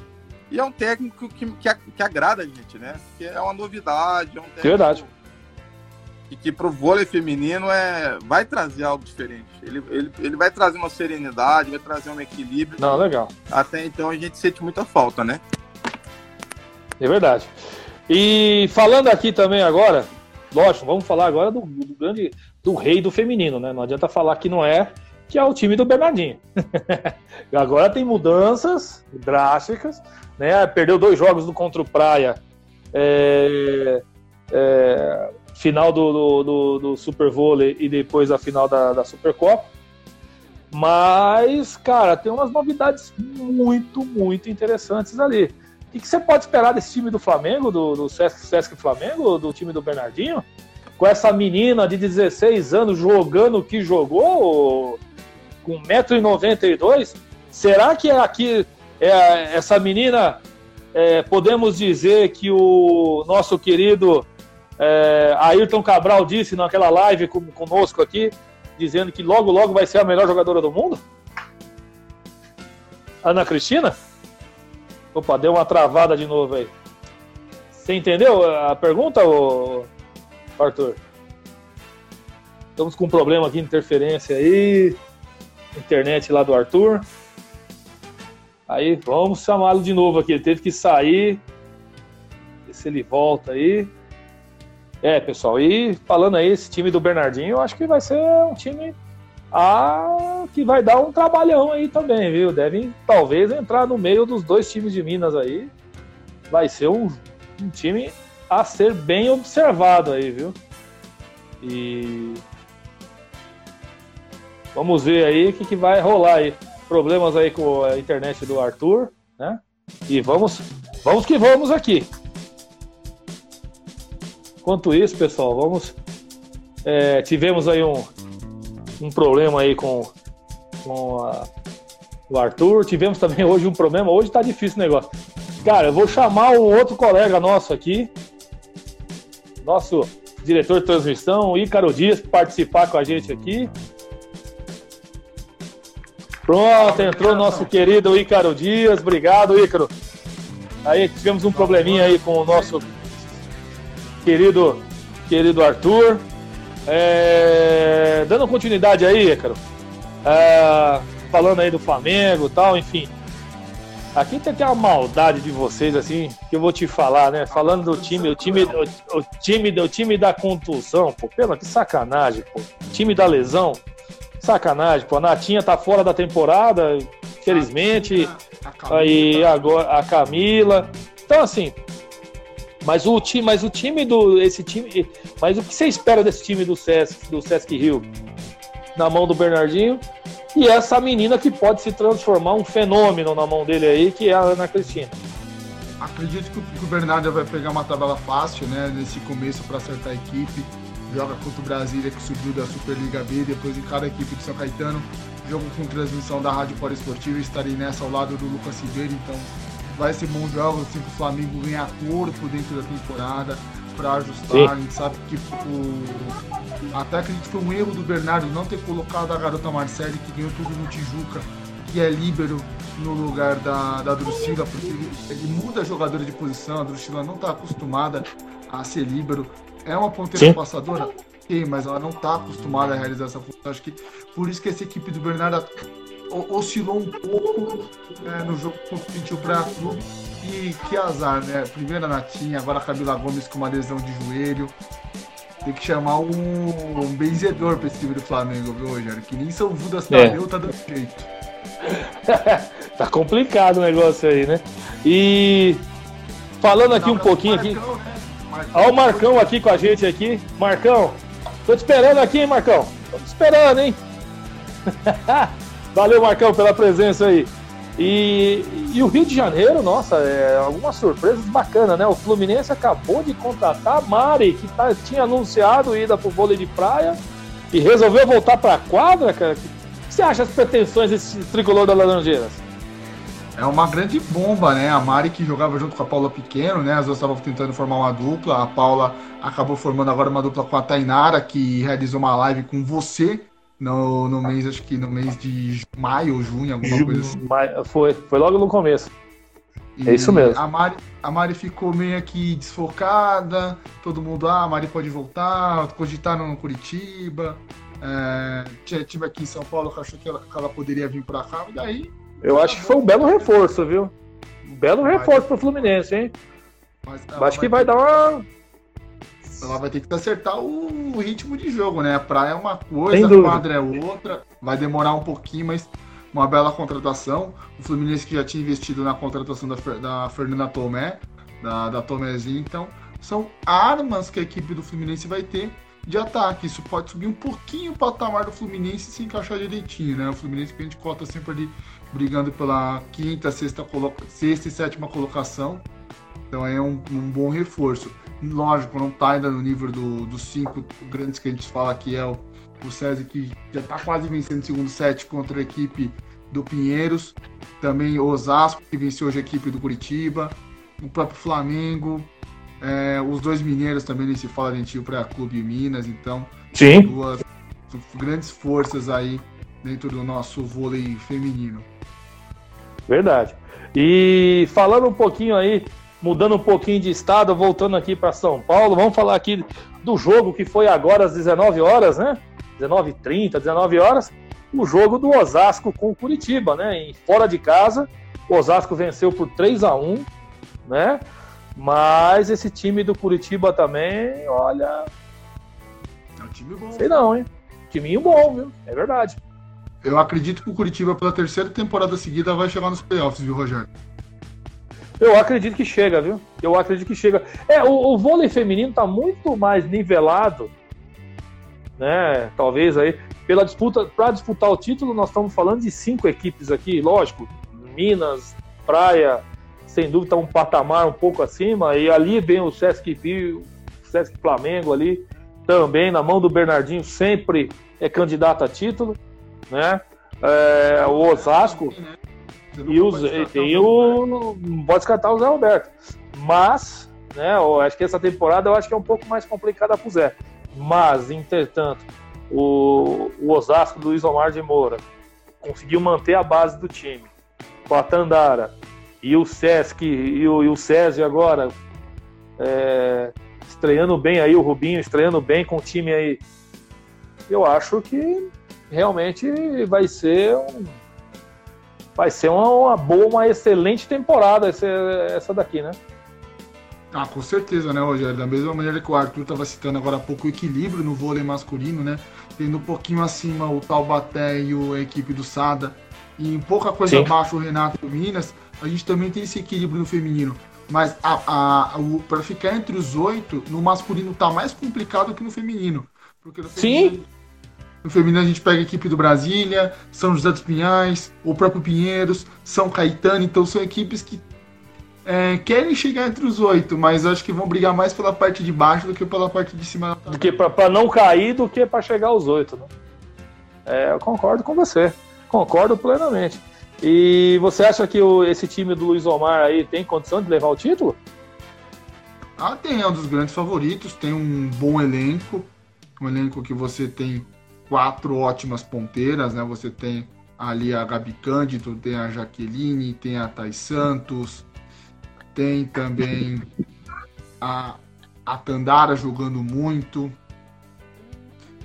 e é um técnico que, que, que agrada a gente, né? Que é uma novidade, é um técnico Verdade. Que, que pro vôlei feminino é, vai trazer algo diferente. Ele, ele, ele vai trazer uma serenidade, vai trazer um equilíbrio. Não, legal. Até então a gente sente muita falta, né? É verdade. E falando aqui também agora, lógico, vamos falar agora do, do grande do rei do feminino, né? Não adianta falar que não é que é o time do Bernardinho. [laughs] Agora tem mudanças drásticas, né? Perdeu dois jogos do contra o Praia, é, é, final do, do, do, do, Super Vôlei e depois a final da, da Supercopa. Mas, cara, tem umas novidades muito, muito interessantes ali. O que, você pode esperar desse time do Flamengo, do, do Sesc, Sesc Flamengo, do time do Bernardinho? Com essa menina de 16 anos jogando o que jogou, com 1,92m, será que é aqui é, essa menina é, podemos dizer que o nosso querido é, Ayrton Cabral disse naquela live conosco aqui, dizendo que logo, logo vai ser a melhor jogadora do mundo? Ana Cristina? Opa, deu uma travada de novo aí. Você entendeu a pergunta, Arthur? Estamos com um problema aqui, interferência aí internet lá do Arthur. Aí vamos chamá-lo de novo aqui. Ele teve que sair. Ver se ele volta aí. É, pessoal, e falando aí, esse time do Bernardinho, eu acho que vai ser um time ah, que vai dar um trabalhão aí também, viu? Devem talvez entrar no meio dos dois times de Minas aí. Vai ser um, um time a ser bem observado aí, viu? E Vamos ver aí o que, que vai rolar aí. Problemas aí com a internet do Arthur, né? E vamos, vamos que vamos aqui. Enquanto isso, pessoal, vamos. É, tivemos aí um, um problema aí com, com a, o Arthur. Tivemos também [laughs] hoje um problema. Hoje tá difícil o negócio. Cara, eu vou chamar um outro colega nosso aqui, nosso diretor de transmissão, Ícaro Dias, participar com a gente aqui. Pronto, entrou nosso querido Ícaro Dias. Obrigado, Ícaro. Aí tivemos um probleminha aí com o nosso querido, querido Arthur. É, dando continuidade aí, Ícaro. É, falando aí do Flamengo e tal, enfim. Aqui tem uma maldade de vocês, assim, que eu vou te falar, né? Falando do time, o time, o, o time, o time da contusão, pô, pela que sacanagem, pô. Time da lesão, sacanagem, pô. A Natinha tá fora da temporada, infelizmente. Aí agora a Camila. Então, assim, mas o time, mas o time do esse time, mas o que você espera desse time do Sesc, do Sesc Rio? Na mão do Bernardinho, e essa menina que pode se transformar um fenômeno na mão dele aí, que é a Ana Cristina. Acredito que o Bernardo vai pegar uma tabela fácil, né, nesse começo para acertar a equipe. Joga contra o Brasília, que subiu da Superliga B, depois em cada equipe de São Caetano. Jogo com transmissão da Rádio Esportiva, estarei nessa ao lado do Lucas Silveira, então vai ser bom jogo assim, para o Flamengo ganhar corpo dentro da temporada para ajustar. Sim. A gente sabe que o... até acredito que foi um erro do Bernardo não ter colocado a garota Marcele, que ganhou tudo no Tijuca, que é líbero no lugar da, da Drusila, porque ele, ele muda a jogadora de posição, a Drusila não está acostumada a ser líbero. É uma ponteira Sim. passadora? Sim, mas ela não está acostumada a realizar essa função. Acho que por isso que essa equipe do Bernardo oscilou um pouco é, no jogo contra o Pintil Praia Clube que, que azar, né? Primeiro a Natinha, agora a Camila Gomes com uma lesão de joelho. Tem que chamar um, um benzedor pra esse time do Flamengo, viu, Rogério? Que nem São Judas é. Tadeu tá dando jeito. [laughs] tá complicado o negócio aí, né? E falando aqui um pouquinho Marcão, aqui. Né? Olha o Marcão aqui com a gente aqui. Marcão, tô te esperando aqui, hein, Marcão? Tô te esperando, hein? [laughs] Valeu, Marcão, pela presença aí. E, e o Rio de Janeiro, nossa, é, algumas surpresas bacanas, né? O Fluminense acabou de contratar a Mari, que tá, tinha anunciado ida pro vôlei de praia e resolveu voltar pra quadra, cara. O que você acha das pretensões desse tricolor da Laranjeiras? É uma grande bomba, né? A Mari que jogava junto com a Paula Pequeno, né? As duas estavam tentando formar uma dupla. A Paula acabou formando agora uma dupla com a Tainara, que realizou uma live com você no, no mês, acho que no mês de maio ou junho, alguma coisa assim. Foi, foi logo no começo. E é isso mesmo. A Mari, a Mari ficou meio aqui desfocada, todo mundo, ah, a Mari pode voltar, cogitaram no Curitiba. É, tive aqui em São Paulo que achou que ela, que ela poderia vir para cá, e daí. Eu acho que foi um belo reforço, viu? Um belo reforço pro Fluminense, hein? Mas acho que vai dar uma ela vai ter que acertar o ritmo de jogo, né? A praia é uma coisa, a quadra é outra. Vai demorar um pouquinho, mas uma bela contratação. O Fluminense que já tinha investido na contratação da, da Fernanda Tomé, da, da Tomézinha. Então, são armas que a equipe do Fluminense vai ter de ataque. Isso pode subir um pouquinho o patamar do Fluminense se encaixar direitinho, né? O Fluminense que a gente cota sempre ali brigando pela quinta, sexta, sexta e sétima colocação. Então é um, um bom reforço. Lógico, não está ainda no nível do, dos cinco grandes que a gente fala que é o, o César, que já está quase vencendo o segundo set contra a equipe do Pinheiros. Também o Osasco, que venceu hoje a equipe do Curitiba. O próprio Flamengo. É, os dois mineiros também nem se fala, a gente para Clube Minas. Então, Sim. duas grandes forças aí dentro do nosso vôlei feminino. Verdade. E falando um pouquinho aí mudando um pouquinho de estado, voltando aqui para São Paulo, vamos falar aqui do jogo que foi agora às 19 horas, né? 19h30, 19 horas, o jogo do Osasco com o Curitiba, né? Em, fora de casa, o Osasco venceu por 3 a 1 né? Mas esse time do Curitiba também, olha. É um time bom. Sei não, hein? Timinho bom, viu? É verdade. Eu acredito que o Curitiba, pela terceira temporada seguida, vai chegar nos playoffs, viu, Rogério? Eu acredito que chega, viu? Eu acredito que chega. É, o, o vôlei feminino tá muito mais nivelado, né? Talvez aí pela disputa, para disputar o título, nós estamos falando de cinco equipes aqui, lógico. Minas, Praia, sem dúvida, tá um patamar um pouco acima. E ali vem o Sesc Rio, o Sesc Flamengo ali, também na mão do Bernardinho, sempre é candidato a título, né? É, o Osasco, e os, tem o. Não pode descartar o Zé Roberto. Mas, né, eu acho que essa temporada eu acho que é um pouco mais complicada pro Zé. Mas, entretanto, o, o Osasco do Luiz Omar de Moura conseguiu manter a base do time. Com a Tandara e o Sesc e o, e o Césio agora é, estreando bem aí, o Rubinho estreando bem com o time aí. Eu acho que realmente vai ser um vai ser uma, uma boa, uma excelente temporada essa, essa daqui, né? Ah, com certeza, né, Rogério? Da mesma maneira que o Arthur estava citando agora há pouco o equilíbrio no vôlei masculino, né? Tendo um pouquinho acima o Taubaté e a equipe do Sada, e um pouca coisa Sim. abaixo o Renato e o Minas, a gente também tem esse equilíbrio no feminino. Mas para ficar entre os oito, no masculino tá mais complicado que no feminino. Porque no feminino, Sim. No feminino a gente pega a equipe do Brasília, São José dos Pinhais, o próprio Pinheiros, São Caetano, então são equipes que é, querem chegar entre os oito, mas acho que vão brigar mais pela parte de baixo do que pela parte de cima. Do que para não cair do que para chegar aos oito. Né? É, eu concordo com você, concordo plenamente. E você acha que o, esse time do Luiz Omar aí tem condição de levar o título? Ah, tem, é um dos grandes favoritos, tem um bom elenco, um elenco que você tem quatro ótimas ponteiras, né? Você tem ali a Gabi Cândido, tem a Jaqueline, tem a Thais Santos, tem também a, a Tandara jogando muito,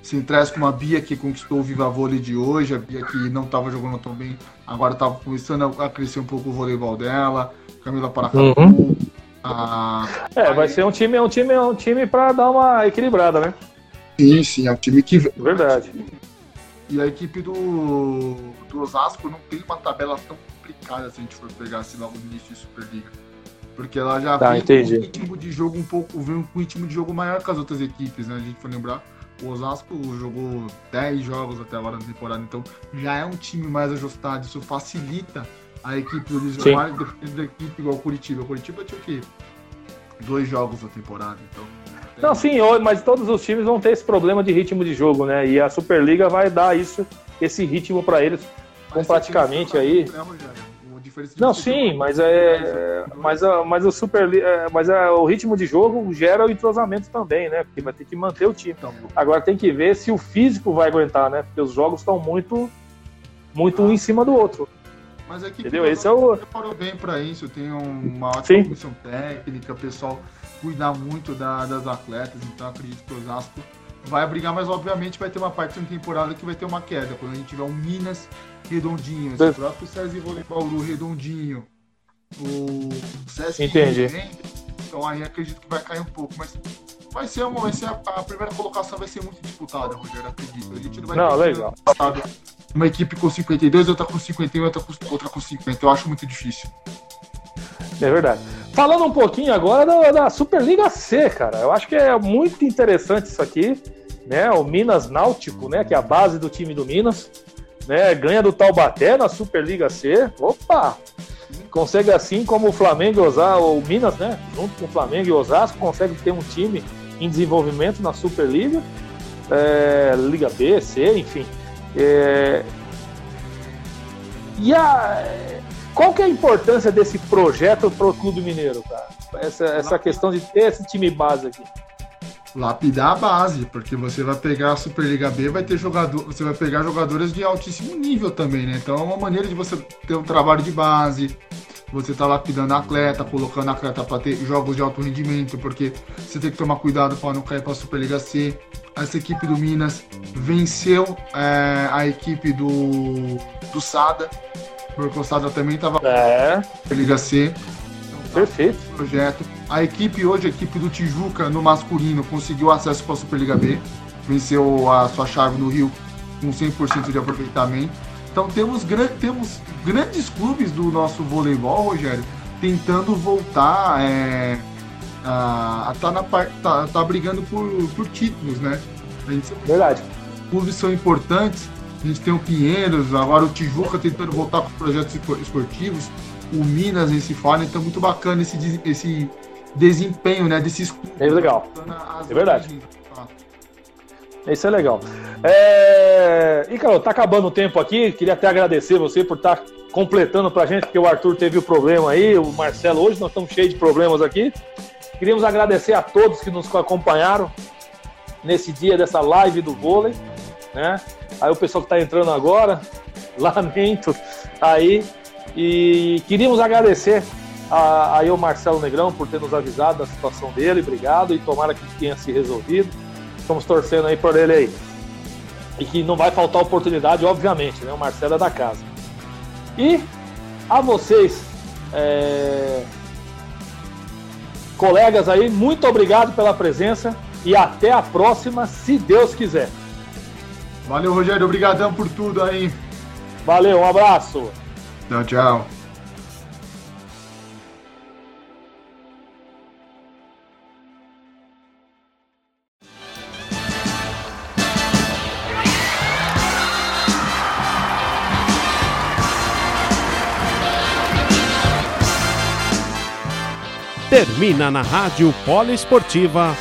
Centrais com uma Bia que conquistou o Viva Vôlei de hoje, a Bia que não estava jogando tão bem, agora estava começando a crescer um pouco o voleibol dela, Camila Paracabu. Uhum. A... É, vai ser um time, é um time, é um time para dar uma equilibrada, né? Sim, sim, é um time que. Verdade. E a equipe do, do Osasco não tem uma tabela tão complicada se a gente for pegar assim logo no início de Superliga. Porque ela já tá, vem entendi. com um ritmo de jogo um pouco, vem com um ritmo de jogo maior que as outras equipes, né? A gente for lembrar o Osasco jogou 10 jogos até agora na temporada, então já é um time mais ajustado. Isso facilita a equipe do Lisboa da equipe igual o Curitiba. O Curitiba tinha o quê? Dois jogos na temporada, então. Não, sim, mas todos os times vão ter esse problema de ritmo de jogo, né? E a Superliga vai dar isso, esse ritmo para eles, com praticamente aí. Né, Não, sim, mas é. Mas, a, mas o Super é, mas a, o ritmo de jogo gera o entrosamento também, né? Porque vai ter que manter o time. Então, Agora tem que ver se o físico vai aguentar, né? Porque os jogos estão muito, muito um em cima do outro. Mas aqui Entendeu? Esse é o. preparou bem para isso, tem uma ótima comissão técnica, o pessoal cuida muito da, das atletas, então acredito que o Osasco vai brigar, mas obviamente vai ter uma parte da temporada que vai ter uma queda. Quando a gente tiver um Minas redondinho, o próprio César Bauru redondinho, o César Entendi. então aí acredito que vai cair um pouco, mas vai ser uma, vai ser a, a primeira colocação vai ser muito disputada, Rogério, acredito. A gente não vai não, legal. Uma equipe com 52, outra com 51, outra com, outra com 50. Eu acho muito difícil. É verdade. Falando um pouquinho agora da, da, Superliga C, cara. Eu acho que é muito interessante isso aqui, né? O Minas Náutico, né? Que é a base do time do Minas né? Ganha do Taubaté na Superliga C. Opa! Consegue assim como o Flamengo e Osasco, ou Minas, né? Junto com o Flamengo e Osasco, consegue ter um time em desenvolvimento na Superliga, é, Liga B, C, enfim. É... E a... qual que é a importância desse projeto para o Clube Mineiro, cara? Essa, essa questão de ter esse time base aqui lapidar a base, porque você vai pegar a Superliga B, vai ter jogador, você vai pegar jogadores de altíssimo nível também, né? Então é uma maneira de você ter um trabalho de base, você tá lapidando a atleta, colocando a atleta para ter jogos de alto rendimento, porque você tem que tomar cuidado para não cair para a Superliga C. Essa equipe do Minas venceu é, a equipe do, do Sada, porque o Sada também estava é. na Superliga C. Perfeito. Projeto. A equipe hoje, a equipe do Tijuca no masculino, conseguiu acesso para a Superliga B. Venceu a sua chave no Rio com 100% de aproveitamento. Então temos, gran temos grandes clubes do nosso voleibol, Rogério, tentando voltar é, a, estar tá, tá, tá brigando por, por títulos, né? Verdade. Os clubes são importantes. A gente tem o Pinheiros, agora o Tijuca tentando voltar com projetos esportivos o Minas nesse fora, então muito bacana esse, esse desempenho né, desses É legal. É verdade. Isso é legal. É... E, cara, tá acabando o tempo aqui. Queria até agradecer você por estar tá completando pra gente, porque o Arthur teve o um problema aí, o Marcelo, hoje nós estamos cheios de problemas aqui. Queríamos agradecer a todos que nos acompanharam nesse dia dessa live do vôlei, né? Aí o pessoal que está entrando agora, [laughs] lamento aí, e queríamos agradecer a, eu, Marcelo Negrão, por ter nos avisado da situação dele. Obrigado e tomara que tenha se resolvido. Estamos torcendo aí por ele aí. E que não vai faltar oportunidade, obviamente, né? O Marcelo é da casa. E a vocês, é... colegas aí, muito obrigado pela presença e até a próxima, se Deus quiser. Valeu, Rogério. Obrigadão por tudo aí. Valeu, um abraço. Tchau, tchau. termina na Rádio Poliesportiva.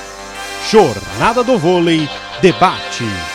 Jornada do Vôlei, debate.